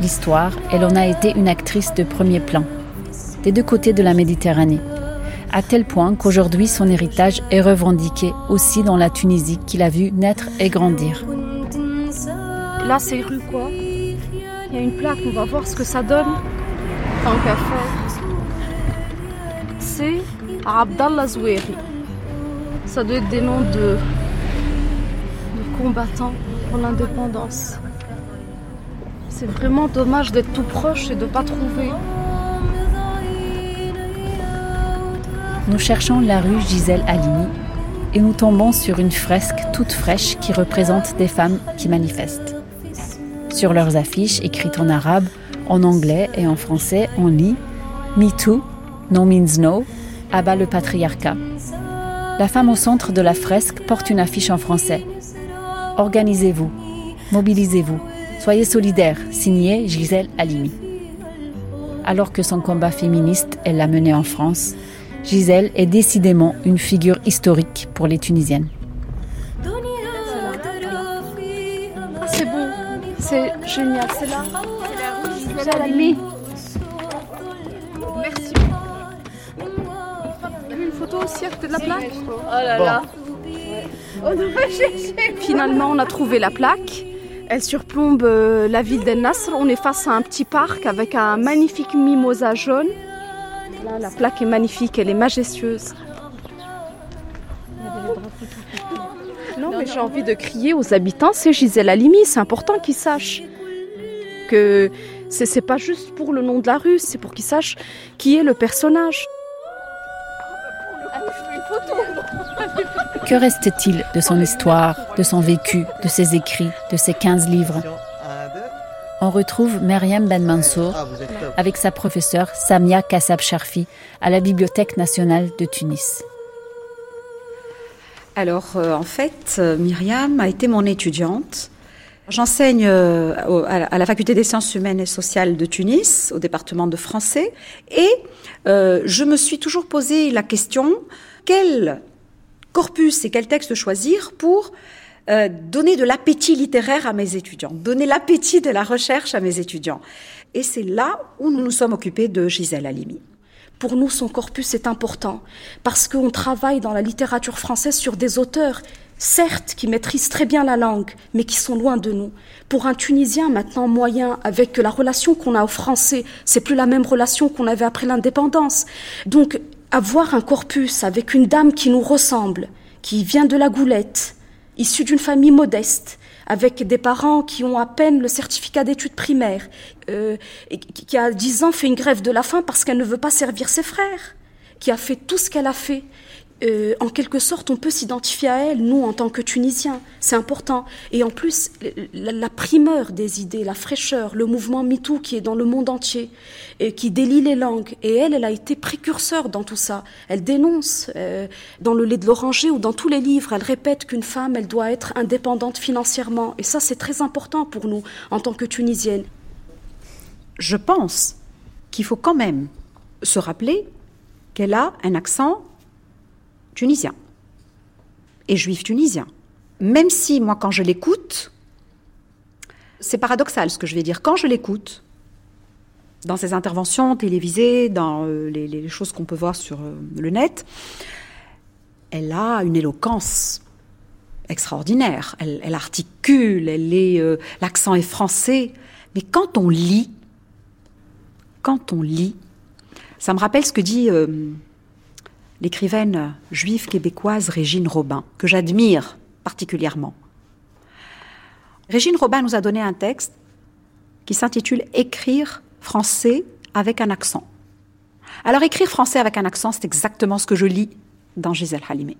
L'histoire, elle en a été une actrice de premier plan, des deux côtés de la Méditerranée à tel point qu'aujourd'hui son héritage est revendiqué aussi dans la Tunisie qu'il a vu naître et grandir. Là, c'est rue quoi Il y a une plaque, on va voir ce que ça donne. Tant qu'à faire. C'est Abdallah Zoueri. Ça doit être des noms de, de combattants pour l'indépendance. C'est vraiment dommage d'être tout proche et de ne pas trouver. Nous cherchons la rue Gisèle Halimi et nous tombons sur une fresque toute fraîche qui représente des femmes qui manifestent. Sur leurs affiches écrites en arabe, en anglais et en français, on lit Me Too, No Means No, abat le patriarcat. La femme au centre de la fresque porte une affiche en français. Organisez-vous, mobilisez-vous, soyez solidaires, signé Gisèle Halimi. Alors que son combat féministe, elle l'a mené en France, Gisèle est décidément une figure historique pour les Tunisiennes. Ah, c'est beau, c'est génial, c'est là. C'est la rue Merci. Une photo aussi à côté de la plaque Oh là là. Chercher. Finalement, on a trouvé la plaque. Elle surplombe euh, la ville d'El Nasr. On est face à un petit parc avec un magnifique mimosa jaune. La plaque est magnifique, elle est majestueuse. Non, mais j'ai envie de crier aux habitants, c'est Gisèle Halimi, c'est important qu'ils sachent que c'est pas juste pour le nom de la rue, c'est pour qu'ils sachent qui est le personnage. Que reste-t-il de son histoire, de son vécu, de ses écrits, de ses 15 livres? On retrouve Myriam Ben Mansour avec sa professeure Samia Kassab Sharfi à la Bibliothèque nationale de Tunis. Alors, euh, en fait, euh, Myriam a été mon étudiante. J'enseigne euh, à la faculté des sciences humaines et sociales de Tunis, au département de français, et je me suis toujours posé la question quel corpus et quel texte choisir pour donner de l'appétit littéraire à mes étudiants, donner l'appétit de la recherche à mes étudiants. Et c'est là où nous nous sommes occupés de Gisèle Halimi. Pour nous, son corpus est important parce qu'on travaille dans la littérature française sur des auteurs, certes, qui maîtrisent très bien la langue, mais qui sont loin de nous. Pour un Tunisien maintenant moyen, avec la relation qu'on a au français, c'est plus la même relation qu'on avait après l'indépendance. Donc, avoir un corpus avec une dame qui nous ressemble, qui vient de la Goulette, issue d'une famille modeste, avec des parents qui ont à peine le certificat d'études primaires, euh, qui a dix ans fait une grève de la faim parce qu'elle ne veut pas servir ses frères, qui a fait tout ce qu'elle a fait euh, en quelque sorte, on peut s'identifier à elle, nous, en tant que Tunisiens. C'est important. Et en plus, la, primeur des idées, la fraîcheur, le mouvement MeToo qui est dans le monde entier, et qui délie les langues. Et elle, elle a été précurseur dans tout ça. Elle dénonce euh, dans le lait de l'oranger ou dans tous les livres. Elle répète qu'une femme, elle doit être indépendante financièrement. Et ça, c'est très important pour nous, en tant que Tunisiennes. Je pense qu'il faut quand même se rappeler qu'elle a un accent tunisien et juif tunisien. Même si moi, quand je l'écoute, c'est paradoxal ce que je vais dire, quand je l'écoute, dans ses interventions télévisées, dans euh, les, choses qu'on peut voir sur euh, le net, elle a une éloquence extraordinaire. Elle, articule, elle euh, l'accent est français. Mais quand on lit, quand on lit, ça me rappelle ce que dit l'écrivaine juive québécoise Régine Robin, que j'admire particulièrement. Régine Robin nous a donné un texte qui s'intitule Écrire français avec un accent. Alors écrire français avec un accent, c'est exactement ce que je lis dans Gisèle Halimi.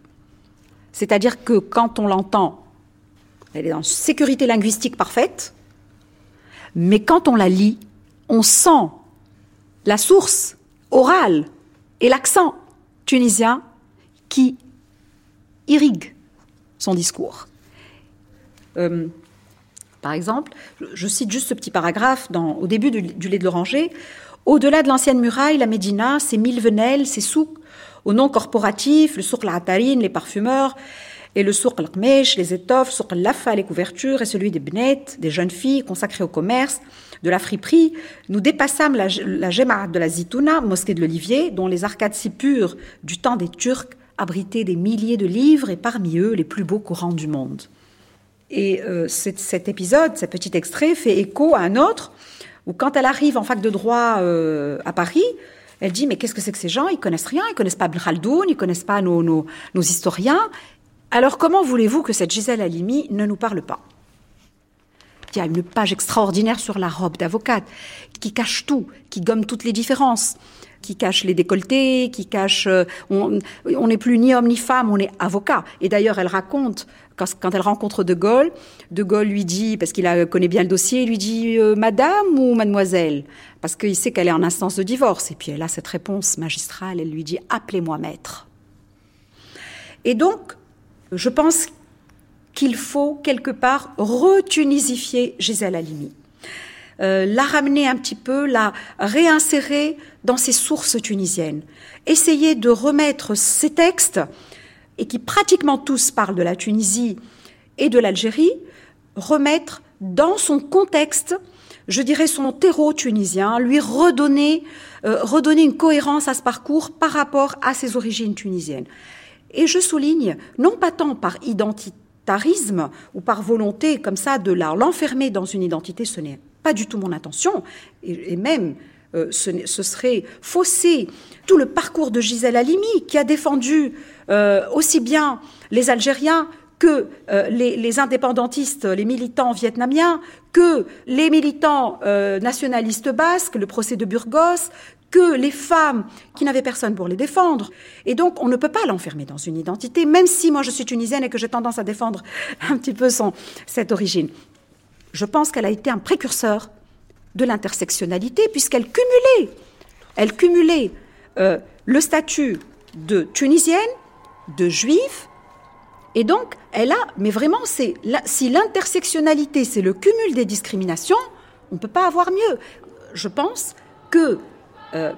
C'est-à-dire que quand on l'entend, elle est dans une sécurité linguistique parfaite, mais quand on la lit, on sent la source orale et l'accent tunisien qui irrigue son discours. Euh, par exemple, je cite juste ce petit paragraphe au début du, lait de l'oranger. Au-delà de l'ancienne muraille, la Médina, ses mille venelles, ses souks, au nom corporatif, le souk al les parfumeurs, et le souk al les étoffes, souk al les couvertures, et celui des bnettes, des jeunes filles consacrées au commerce, de la friperie, nous dépassâmes la, la de la Zitouna, mosquée de l'Olivier, dont les arcades si pures du temps des Turcs abritaient des milliers de livres et parmi eux les plus beaux courants du monde. Et euh, cet, épisode, ce petit extrait, fait écho à un autre où quand elle arrive en fac de droit euh, à Paris, elle dit mais qu'est-ce que c'est que ces gens? Ils connaissent rien, ils connaissent pas Ibn Khaldoun, ils connaissent pas nos, nos, nos historiens. Alors comment voulez-vous que cette Gisèle Halimi ne nous parle pas? Y a une page extraordinaire sur la robe d'avocate qui cache tout, qui gomme toutes les différences, qui cache les décolletés, qui cache. Euh, on n'est plus ni homme ni femme, on est avocat. Et d'ailleurs, elle raconte quand, elle rencontre De Gaulle, De Gaulle lui dit, parce qu'il connaît bien le dossier, il lui dit euh, Madame ou Mademoiselle? Parce qu'il sait qu'elle est en instance de divorce. Et puis elle a cette réponse magistrale, elle lui dit Appelez-moi maître. Et donc, je pense qu'il faut quelque part retunisifier Gisèle Halimi. Euh, la ramener un petit peu, la réinsérer dans ses sources tunisiennes. Essayer de remettre ces textes, et qui pratiquement tous parlent de la Tunisie et de l'Algérie, remettre dans son contexte, je dirais son terreau tunisien, lui redonner, euh, redonner une cohérence à ce parcours par rapport à ses origines tunisiennes. Et je souligne, non pas tant par identité, tarisme ou par volonté comme ça de l'enfermer dans une identité, ce n'est pas du tout mon intention. Et, même, euh, ce, serait fausser tout le parcours de Gisèle Halimi, qui a défendu euh, aussi bien les Algériens que euh, les, indépendantistes, les militants vietnamiens, que les militants nationalistes basques, le procès de Burgos, que les femmes qui n'avaient personne pour les défendre. Et donc, on ne peut pas l'enfermer dans une identité, même si moi je suis tunisienne et que j'ai tendance à défendre [LAUGHS] un petit peu son, cette origine. Je pense qu'elle a été un précurseur de l'intersectionnalité, puisqu'elle cumulait, elle cumulait euh, le statut de tunisienne, de juive, et donc elle a, mais vraiment, c'est si l'intersectionnalité, c'est le cumul des discriminations, on ne peut pas avoir mieux. Je pense que euh,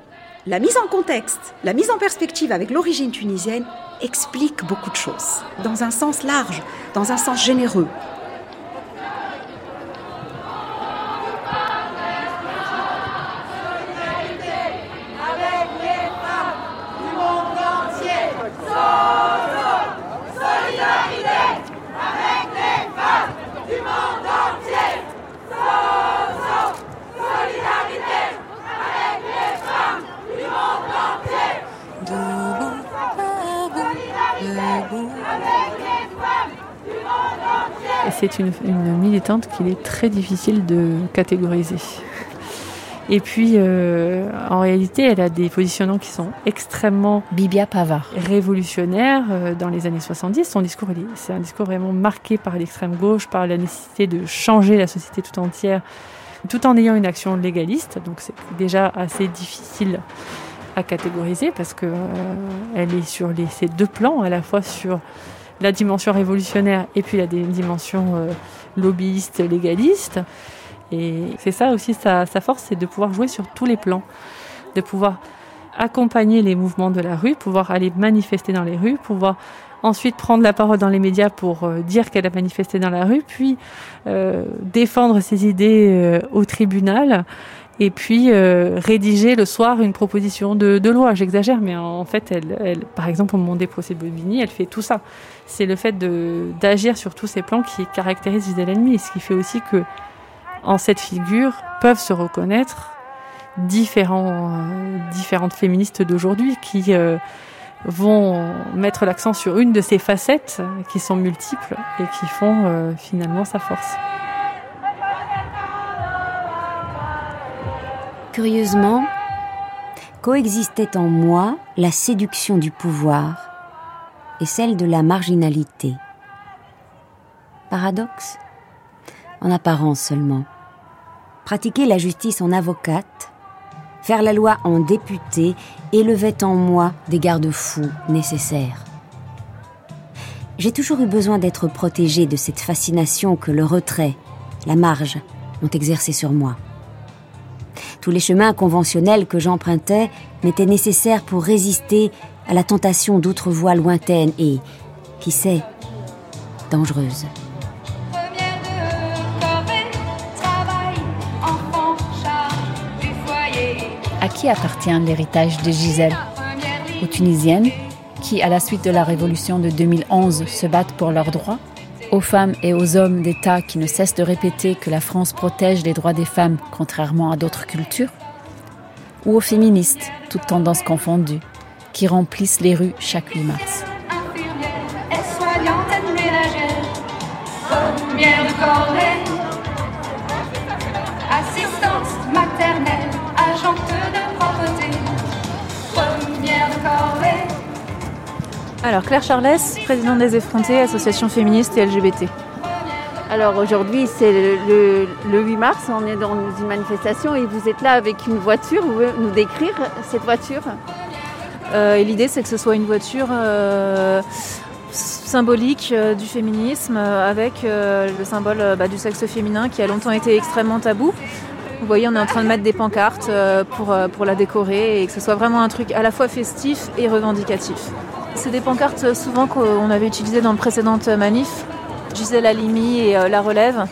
la mise en contexte, la mise en perspective avec l'origine tunisienne explique beaucoup de choses, dans un sens large, dans un sens généreux. Très difficile de catégoriser. Et puis, euh, en réalité, elle a des positionnements qui sont extrêmement Bibia Pavard. révolutionnaires euh, dans les années 70. Son discours, c'est un discours vraiment marqué par l'extrême gauche, par la nécessité de changer la société tout entière, tout en ayant une action légaliste. Donc, c'est déjà assez difficile à catégoriser parce que euh, elle est sur les, ces deux plans, à la fois sur la dimension révolutionnaire et puis la dimension euh, lobbyiste, légaliste. Et c'est ça aussi sa, force, c'est de pouvoir jouer sur tous les plans, de pouvoir accompagner les mouvements de la rue, pouvoir aller manifester dans les rues, pouvoir ensuite prendre la parole dans les médias pour euh, dire qu'elle a manifesté dans la rue, puis euh, défendre ses idées au tribunal et puis euh, rédiger le soir une proposition de, de loi. J'exagère, mais en fait, elle, elle, par exemple, au moment des procès de Bobigny, elle fait tout ça. C'est le fait d'agir sur tous ces plans qui caractérise Gisèle Halimi, ce qui fait aussi que, en cette figure, peuvent se reconnaître différents, euh, différentes féministes d'aujourd'hui qui euh, vont mettre l'accent sur une de ces facettes qui sont multiples et qui font finalement sa force. Curieusement, coexistait en moi la séduction du pouvoir et celle de la marginalité. Paradoxe? En apparence seulement. Pratiquer la justice en avocate, faire la loi en députée élevait en moi des garde-fous nécessaires. J'ai toujours eu besoin d'être protégée de cette fascination que le retrait, la marge, ont exercée sur moi. Tous les chemins conventionnels que j'empruntais m'étaient nécessaires pour résister à la tentation d'autres voies lointaines et, qui sait, dangereuses. À qui appartient l'héritage de Gisèle Aux Tunisiennes, qui, à la suite de la révolution de 2011, se battent pour leurs droits? Aux femmes et aux hommes d'État qui ne cessent de répéter que la France protège les droits des femmes contrairement à d'autres cultures, ou aux féministes, toutes tendances confondues, qui remplissent les rues chaque 8 mars. assistante maternelle, agente de propreté, première de alors Claire Charles, présidente des effrontés, association féministe et LGBT. Alors aujourd'hui c'est le, 8 mars, on est dans une manifestation et vous êtes là avec une voiture, vous pouvez nous décrire cette voiture? Euh, L'idée c'est que ce soit une voiture euh, symbolique euh, du féminisme avec le symbole bah, du sexe féminin qui a longtemps été extrêmement tabou. Vous voyez, on est en train de mettre des pancartes pour, pour la décorer et que ce soit vraiment un truc à la fois festif et revendicatif. C'est des pancartes souvent qu'on avait utilisées dans le précédent euh, manif. Gisèle Halimi et La Relève.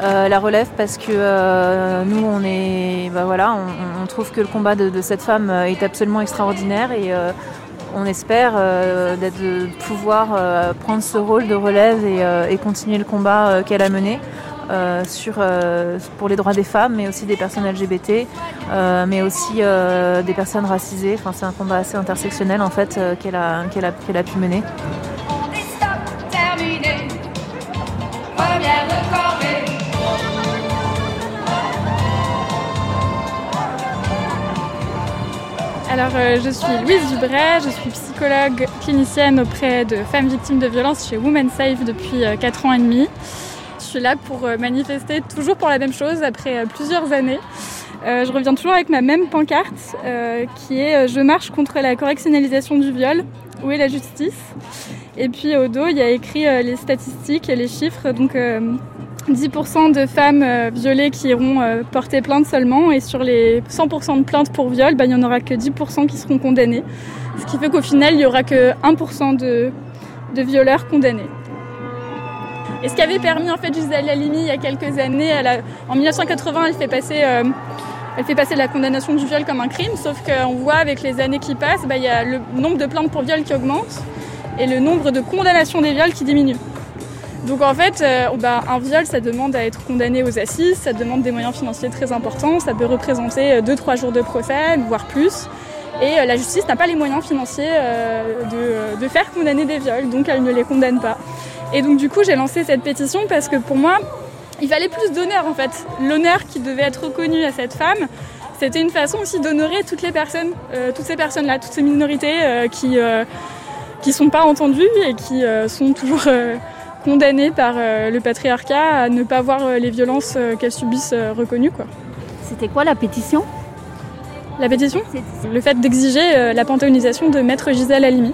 La relève parce que nous on est bah voilà on, trouve que le combat de, cette femme est absolument extraordinaire et on espère de pouvoir prendre ce rôle de relève et continuer le combat qu'elle a mené. Euh, euh, pour les droits des femmes, mais aussi des personnes LGBT, euh, mais aussi des personnes racisées. Enfin, c'est un combat assez intersectionnel en fait qu'elle a, qu'elle a, qu'elle a pu mener. Alors, euh, je suis Louise Dubray, je suis psychologue clinicienne auprès de femmes victimes de violences chez Women Safe depuis 4 ans et demi. Je suis là pour manifester toujours pour la même chose après plusieurs années. je reviens toujours avec ma même pancarte qui est Je marche contre la correctionnalisation du viol. Où est la justice? Et puis au dos, il y a écrit les statistiques et les chiffres. Donc 10% de femmes euh, violées qui iront euh, porter plainte seulement et sur les 100% de plaintes pour viol, bah, il n'y en aura que 10% qui seront condamnées. Ce qui fait qu'au final, il n'y aura que 1% de, violeurs condamnés. Et ce qui avait permis en fait Gisèle Halimi il y a quelques années, en 1980, elle fait passer euh, elle fait passer la condamnation du viol comme un crime, sauf qu'on voit avec les années qui passent, bah, il y a le nombre de plaintes pour viol qui augmente et le nombre de condamnations des viols qui diminue. Donc en fait, euh, bah, un viol, ça demande à être condamné aux assises, ça demande des moyens financiers très importants, ça peut représenter 2-3 euh, jours de procès, voire plus. Et euh, la justice n'a pas les moyens financiers de, faire condamner des viols, donc elle ne les condamne pas. Et donc du coup, j'ai lancé cette pétition parce que pour moi, il fallait plus d'honneur en fait. L'honneur qui devait être reconnu à cette femme, c'était une façon aussi d'honorer toutes les personnes, toutes ces personnes-là, toutes ces minorités qui qui sont pas entendues et qui sont toujours condamnées par euh, le patriarcat à ne pas voir euh, les violences euh, qu'elles subissent reconnues. Quoi. C'était quoi la pétition? La pétition? Le fait d'exiger la panthéonisation de Maître Gisèle Halimi.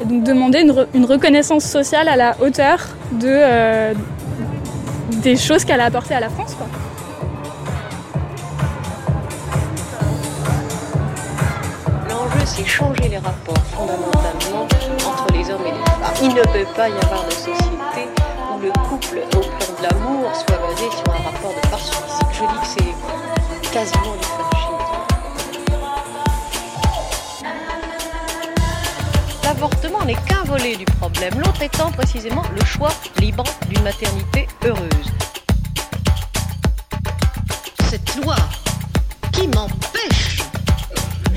Et donc demander une, reconnaissance sociale à la hauteur de, des choses qu'elle a apportées à la France. Quoi. C'est changer les rapports fondamentalement entre les hommes et les femmes. Il ne peut pas y avoir de société où le couple au plan de l'amour soit basé sur un rapport de force physique. Je dis que c'est quasiment du fascisme. L'avortement n'est qu'un volet du problème, l'autre étant précisément le choix libre d'une maternité heureuse. Cette loi qui m'empêche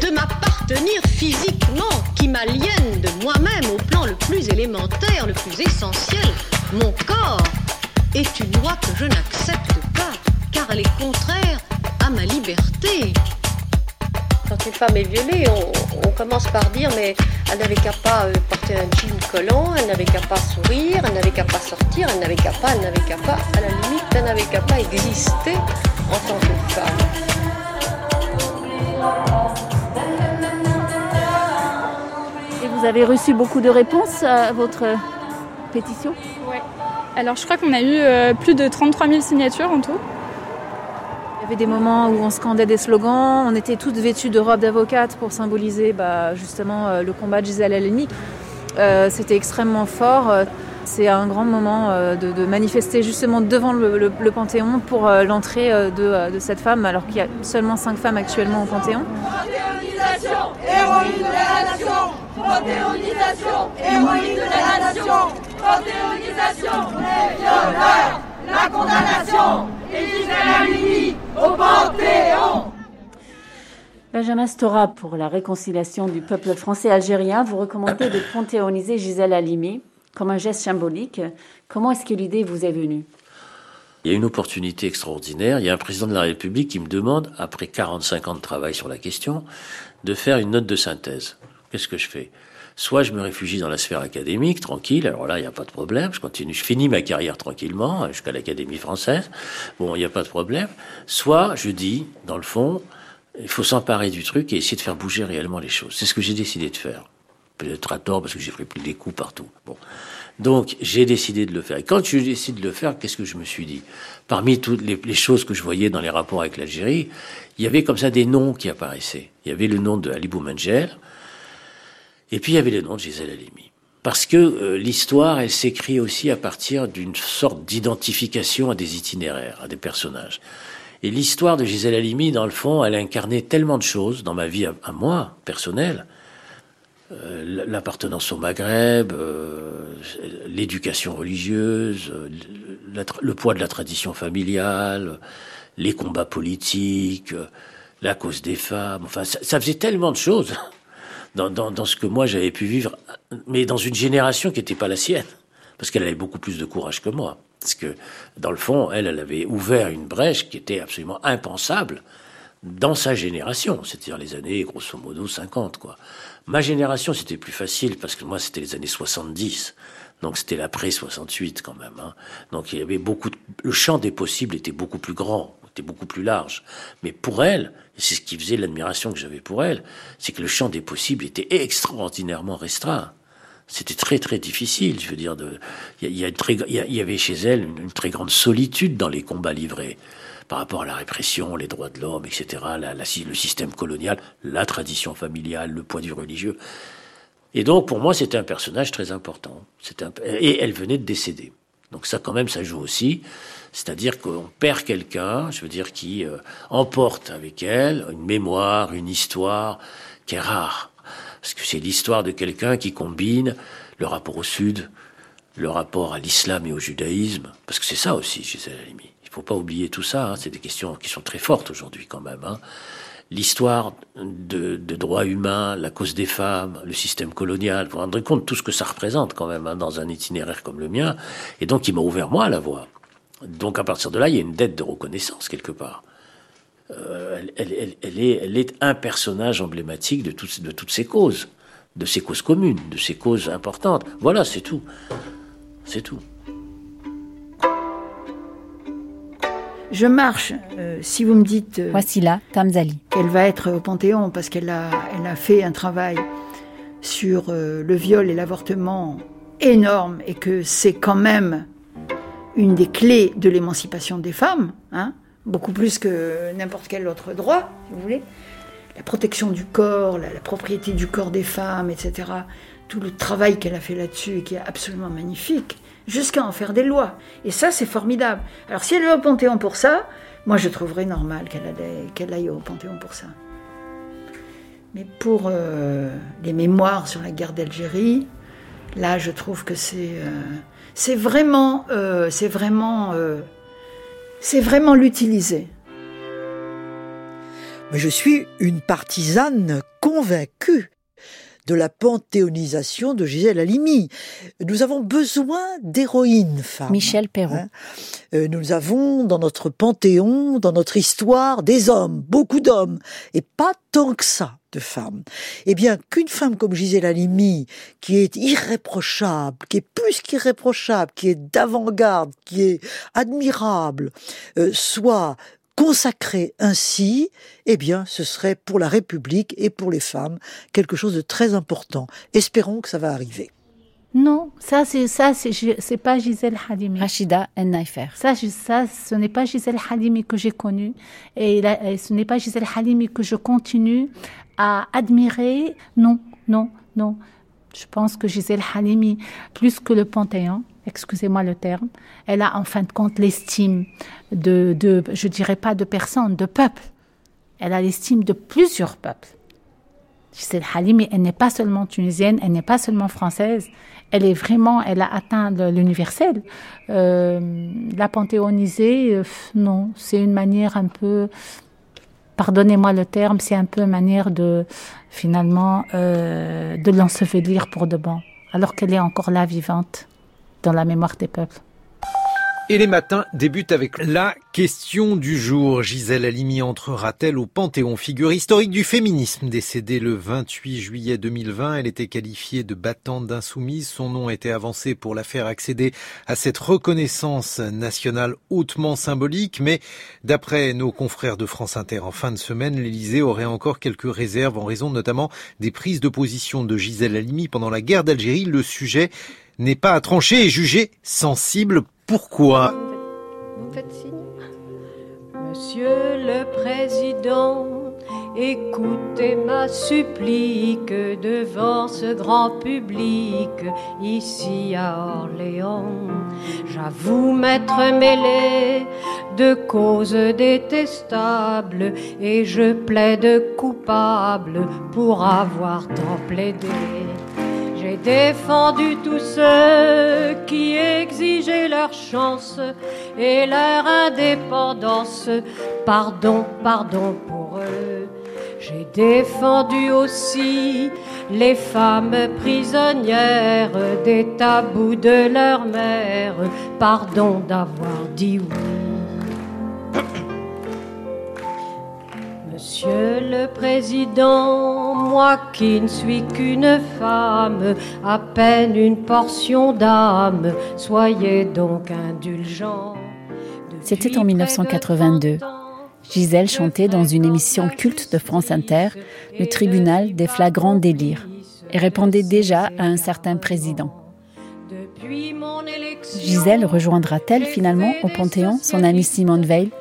de m'appartenir physiquement, qui m'aliène de moi-même au plan le plus élémentaire, le plus essentiel, mon corps, est une loi que je n'accepte pas, car elle est contraire à ma liberté. Quand une femme est violée, on, commence par dire mais elle n'avait qu'à pas euh, porter un jean collant, elle n'avait qu'à pas sourire, elle n'avait qu'à pas sortir, elle n'avait qu'à pas, elle n'avait qu'à pas, à la limite, elle n'avait qu'à pas exister en tant que femme. Avez reçu beaucoup de réponses à votre pétition Oui. Alors je crois qu'on a eu euh, plus de 33 000 signatures en tout. Il y avait des moments où on scandait des slogans, on était toutes vêtues de robes d'avocate pour symboliser bah, justement euh, le combat de Gisèle Halimi. Euh, C'était extrêmement fort. C'est un grand moment de, manifester justement devant le, Panthéon pour l'entrée de, de, cette femme, alors qu'il y a seulement cinq femmes actuellement au Panthéon. héroïne de la nation Panthéonisation, héroïne de la nation. Panthéonisation, les violeurs, la condamnation. Et Gisèle au Panthéon. Benjamin Stora, pour la réconciliation du peuple français algérien, vous recommandez de panthéoniser Gisèle Halimi comme un geste symbolique. Comment est-ce que l'idée vous est venue? Il y a une opportunité extraordinaire. Il y a un président de la République qui me demande, après 45 ans de travail sur la question, de faire une note de synthèse. Qu'est-ce que je fais? Soit je me réfugie dans la sphère académique, tranquille, alors là, il n'y a pas de problème, je continue, je finis ma carrière tranquillement jusqu'à l'Académie française, bon, il n'y a pas de problème. Soit je dis, dans le fond, il faut s'emparer du truc et essayer de faire bouger réellement les choses. C'est ce que j'ai décidé de faire. Peut-être à tort parce que j'ai pris des coups partout. Bon. Donc j'ai décidé de le faire. Et quand je décide de le faire, qu'est-ce que je me suis dit? Parmi toutes les, choses que je voyais dans les rapports avec l'Algérie, il y avait comme ça des noms qui apparaissaient. Il y avait le nom de Ali et puis il y avait le nom de Gisèle Halimi. Parce que euh, l'histoire, elle s'écrit aussi à partir d'une sorte d'identification à des itinéraires, à des personnages. Et l'histoire de Gisèle Halimi, dans le fond, elle a incarné tellement de choses dans ma vie à, moi, personnelle. Euh, l'appartenance au Maghreb, euh, l'éducation religieuse, le poids de la tradition familiale, les combats politiques, la cause des femmes. Enfin, ça faisait tellement de choses dans, ce que moi j'avais pu vivre, mais dans une génération qui n'était pas la sienne, parce qu'elle avait beaucoup plus de courage que moi. Parce que, dans le fond, elle, elle avait ouvert une brèche qui était absolument impensable dans sa génération, c'est-à-dire les années grosso modo 50 quoi. Ma génération c'était plus facile parce que moi c'était les années 70. Donc c'était l'après 68 quand même. Hein. Donc il y avait beaucoup de... le champ des possibles était beaucoup plus grand, était beaucoup plus large. Mais pour elle, c'est ce qui faisait l'admiration que j'avais pour elle, c'est que le champ des possibles était extraordinairement restreint. C'était très très difficile, je veux dire. Il y, avait chez elle une, très grande solitude dans les combats livrés par rapport à la répression, les droits de l'homme, etc., le système colonial, la tradition familiale, le point de vue religieux. Et donc, pour moi, c'était un personnage très important. Et elle venait de décéder. Donc ça, quand même, ça joue aussi. C'est-à-dire qu'on perd quelqu'un, je veux dire, qui euh, emporte avec elle une mémoire, une histoire qui est rare. Parce que c'est l'histoire de quelqu'un qui combine le rapport au Sud, le rapport à l'islam et au judaïsme. Parce que c'est ça aussi, Gisèle Halimi. Il ne faut pas oublier tout ça. Hein. C'est des questions qui sont très fortes aujourd'hui, quand même. Hein l'histoire de, de, droits humains, la cause des femmes, le système colonial. Vous vous rendrez compte de tout ce que ça représente quand même hein, dans un itinéraire comme le mien. Et donc il m'a ouvert moi la voie. Donc à partir de là, il y a une dette de reconnaissance quelque part. Euh, elle, elle, elle, est, elle est un personnage emblématique de, toutes de toutes ces causes, de ces causes communes, de ces causes importantes. Voilà, c'est tout. C'est tout. Je marche, euh, si vous me dites... Euh, Voici là, Tamzali. Qu'elle va être au Panthéon parce qu'elle a, elle a fait un travail sur euh, le viol et l'avortement énorme et que c'est quand même une des clés de l'émancipation des femmes, hein, beaucoup plus que n'importe quel autre droit, si vous voulez. La protection du corps, la, propriété du corps des femmes, etc. Tout le travail qu'elle a fait là-dessus et qui est absolument magnifique jusqu'à en faire des lois. Et ça, c'est formidable. Alors si elle est au Panthéon pour ça, moi je trouverais normal qu'elle aille au Panthéon pour ça. Mais pour euh, les mémoires sur la guerre d'Algérie, là je trouve que c'est euh, c'est vraiment euh, c'est vraiment c'est vraiment l'utiliser. Mais je suis une partisane convaincue de la panthéonisation de Gisèle Halimi. Nous avons besoin d'héroïnes femmes. Michel Perrault. Hein. Euh, nous avons dans notre panthéon, dans notre histoire, des hommes, beaucoup d'hommes, et pas tant que ça de femmes. Eh bien, qu'une femme comme Gisèle Halimi, qui est irréprochable, qui est plus qu'irréprochable, qui est d'avant-garde, qui est admirable, euh, soit consacrer ainsi, eh bien, ce serait pour la République et pour les femmes quelque chose de très important. Espérons que ça va arriver. Non, ça c'est ça c'est pas Gisèle Halimi. Rachida Naifer. Ça, ça ce n'est pas Gisèle Halimi que j'ai connue et, et ce n'est pas Gisèle Halimi que je continue à admirer. Non, non, non. Je pense que Gisèle Halimi, plus que le Panthéon, excusez-moi le terme, elle a en fin de compte l'estime de, de, je dirais pas de personnes, de peuples. Elle a l'estime de plusieurs peuples. Gisèle Halimi, elle n'est pas seulement tunisienne, elle n'est pas seulement française, elle est vraiment, elle a atteint l'universel. Euh, la panthéoniser, euh, non, c'est une manière un peu, pardonnez-moi le terme, c'est un peu une manière de, finalement, euh, de l'ensevelir pour de bon, alors qu'elle est encore là vivante la mémoire des peuples. Et les matins débutent avec la question du jour. Gisèle Halimi entrera-t-elle au Panthéon Figure historique du féminisme, décédée le 28 juillet 2020, elle était qualifiée de battante d'insoumise. Son nom était avancé pour la faire accéder à cette reconnaissance nationale hautement symbolique. Mais d'après nos confrères de France Inter en fin de semaine, l'Élysée aurait encore quelques réserves en raison notamment des prises de position de Gisèle Halimi pendant la guerre d'Algérie. Le sujet n'est pas à trancher et jugé sensible. Pourquoi Monsieur le Président, écoutez ma supplique devant ce grand public ici à Orléans. J'avoue m'être mêlé de causes détestables et je plaide coupable pour avoir tant plaidé. J'ai défendu tous ceux qui exigeaient leur chance et leur indépendance. Pardon, pardon pour eux. J'ai défendu aussi les femmes prisonnières des tabous de leur mère. Pardon d'avoir dit oui. Monsieur le Président, moi qui ne suis qu'une femme, à peine une portion d'âme, soyez donc indulgents. C'était en 1982. Gisèle chantait dans une émission culte de France Inter, le tribunal des flagrants délires, et répondait déjà à un certain président. Gisèle rejoindra-t-elle finalement au Panthéon son amie Simone Veil,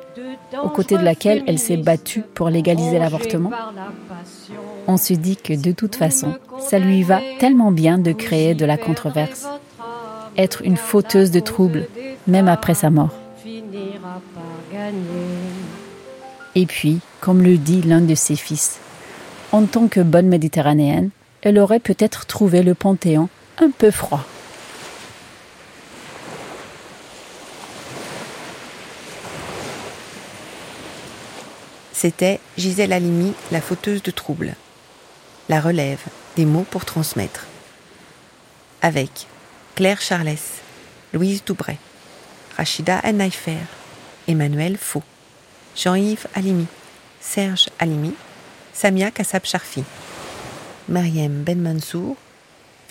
aux côtés de laquelle elle s'est battue pour légaliser l'avortement On se dit que de toute façon, ça lui va tellement bien de créer de la controverse, être une fauteuse de troubles, même après sa mort. Et puis, comme le dit l'un de ses fils, en tant que bonne méditerranéenne, elle aurait peut-être trouvé le Panthéon un peu froid. C'était Gisèle Halimi, la fauteuse de troubles. La relève, des mots pour transmettre. Avec Claire Charles, Louise Doubray, Rachida Ennaifer, Emmanuel Faux, Jean-Yves Halimi, Serge Halimi, Samia Kassab-Charfi, Mariem Ben Mansour,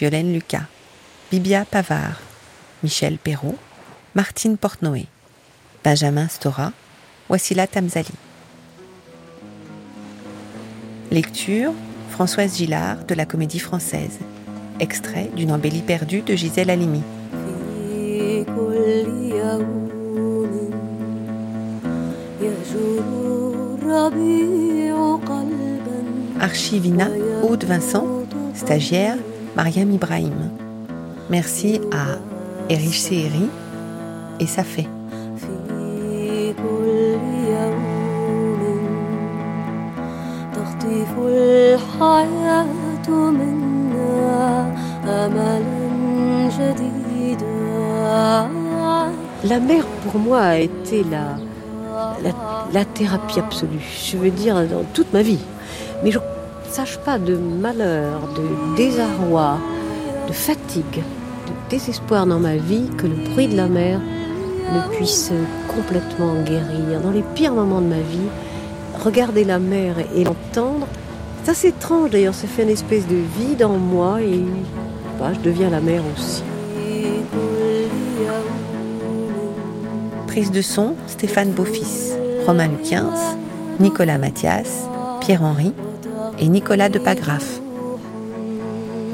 Violaine Lucas, Bibia Pavard, Michel Perrault, Martine Portnoé, Benjamin Stora, Wassila Tamzali. Lecture Françoise Gillard de la Comédie Française. Extrait d'une embellie perdue de Gisèle Halimi. Archivina Aude Vincent, stagiaire Mariam Ibrahim. Merci à Erich Seheri et La mer pour moi a été la, la, thérapie absolue, je veux dire, dans toute ma vie. Mais je ne sache pas de malheur, de désarroi, de fatigue, de désespoir dans ma vie que le bruit de la mer ne puisse complètement guérir. Dans les pires moments de ma vie, regarder la mer et l'entendre, c'est assez étrange d'ailleurs, ça fait une espèce de vide en moi et bah, je deviens la mer aussi. Prise de son, Stéphane Beaufils, Romain Luquins, Nicolas Mathias, Pierre-Henri et Nicolas de Pagraf.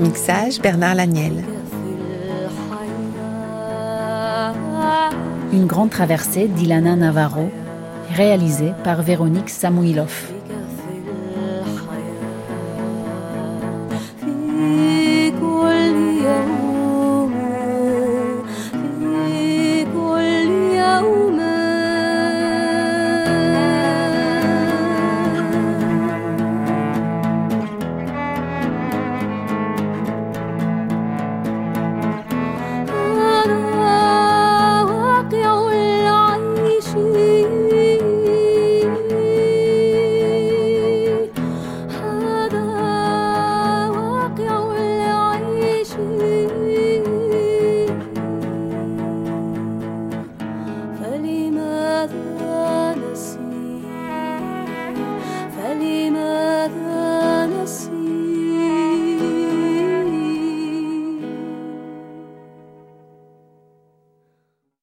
Mixage Bernard Laniel. Une grande traversée d'Ilana Navarro, réalisée par Véronique Samouilov.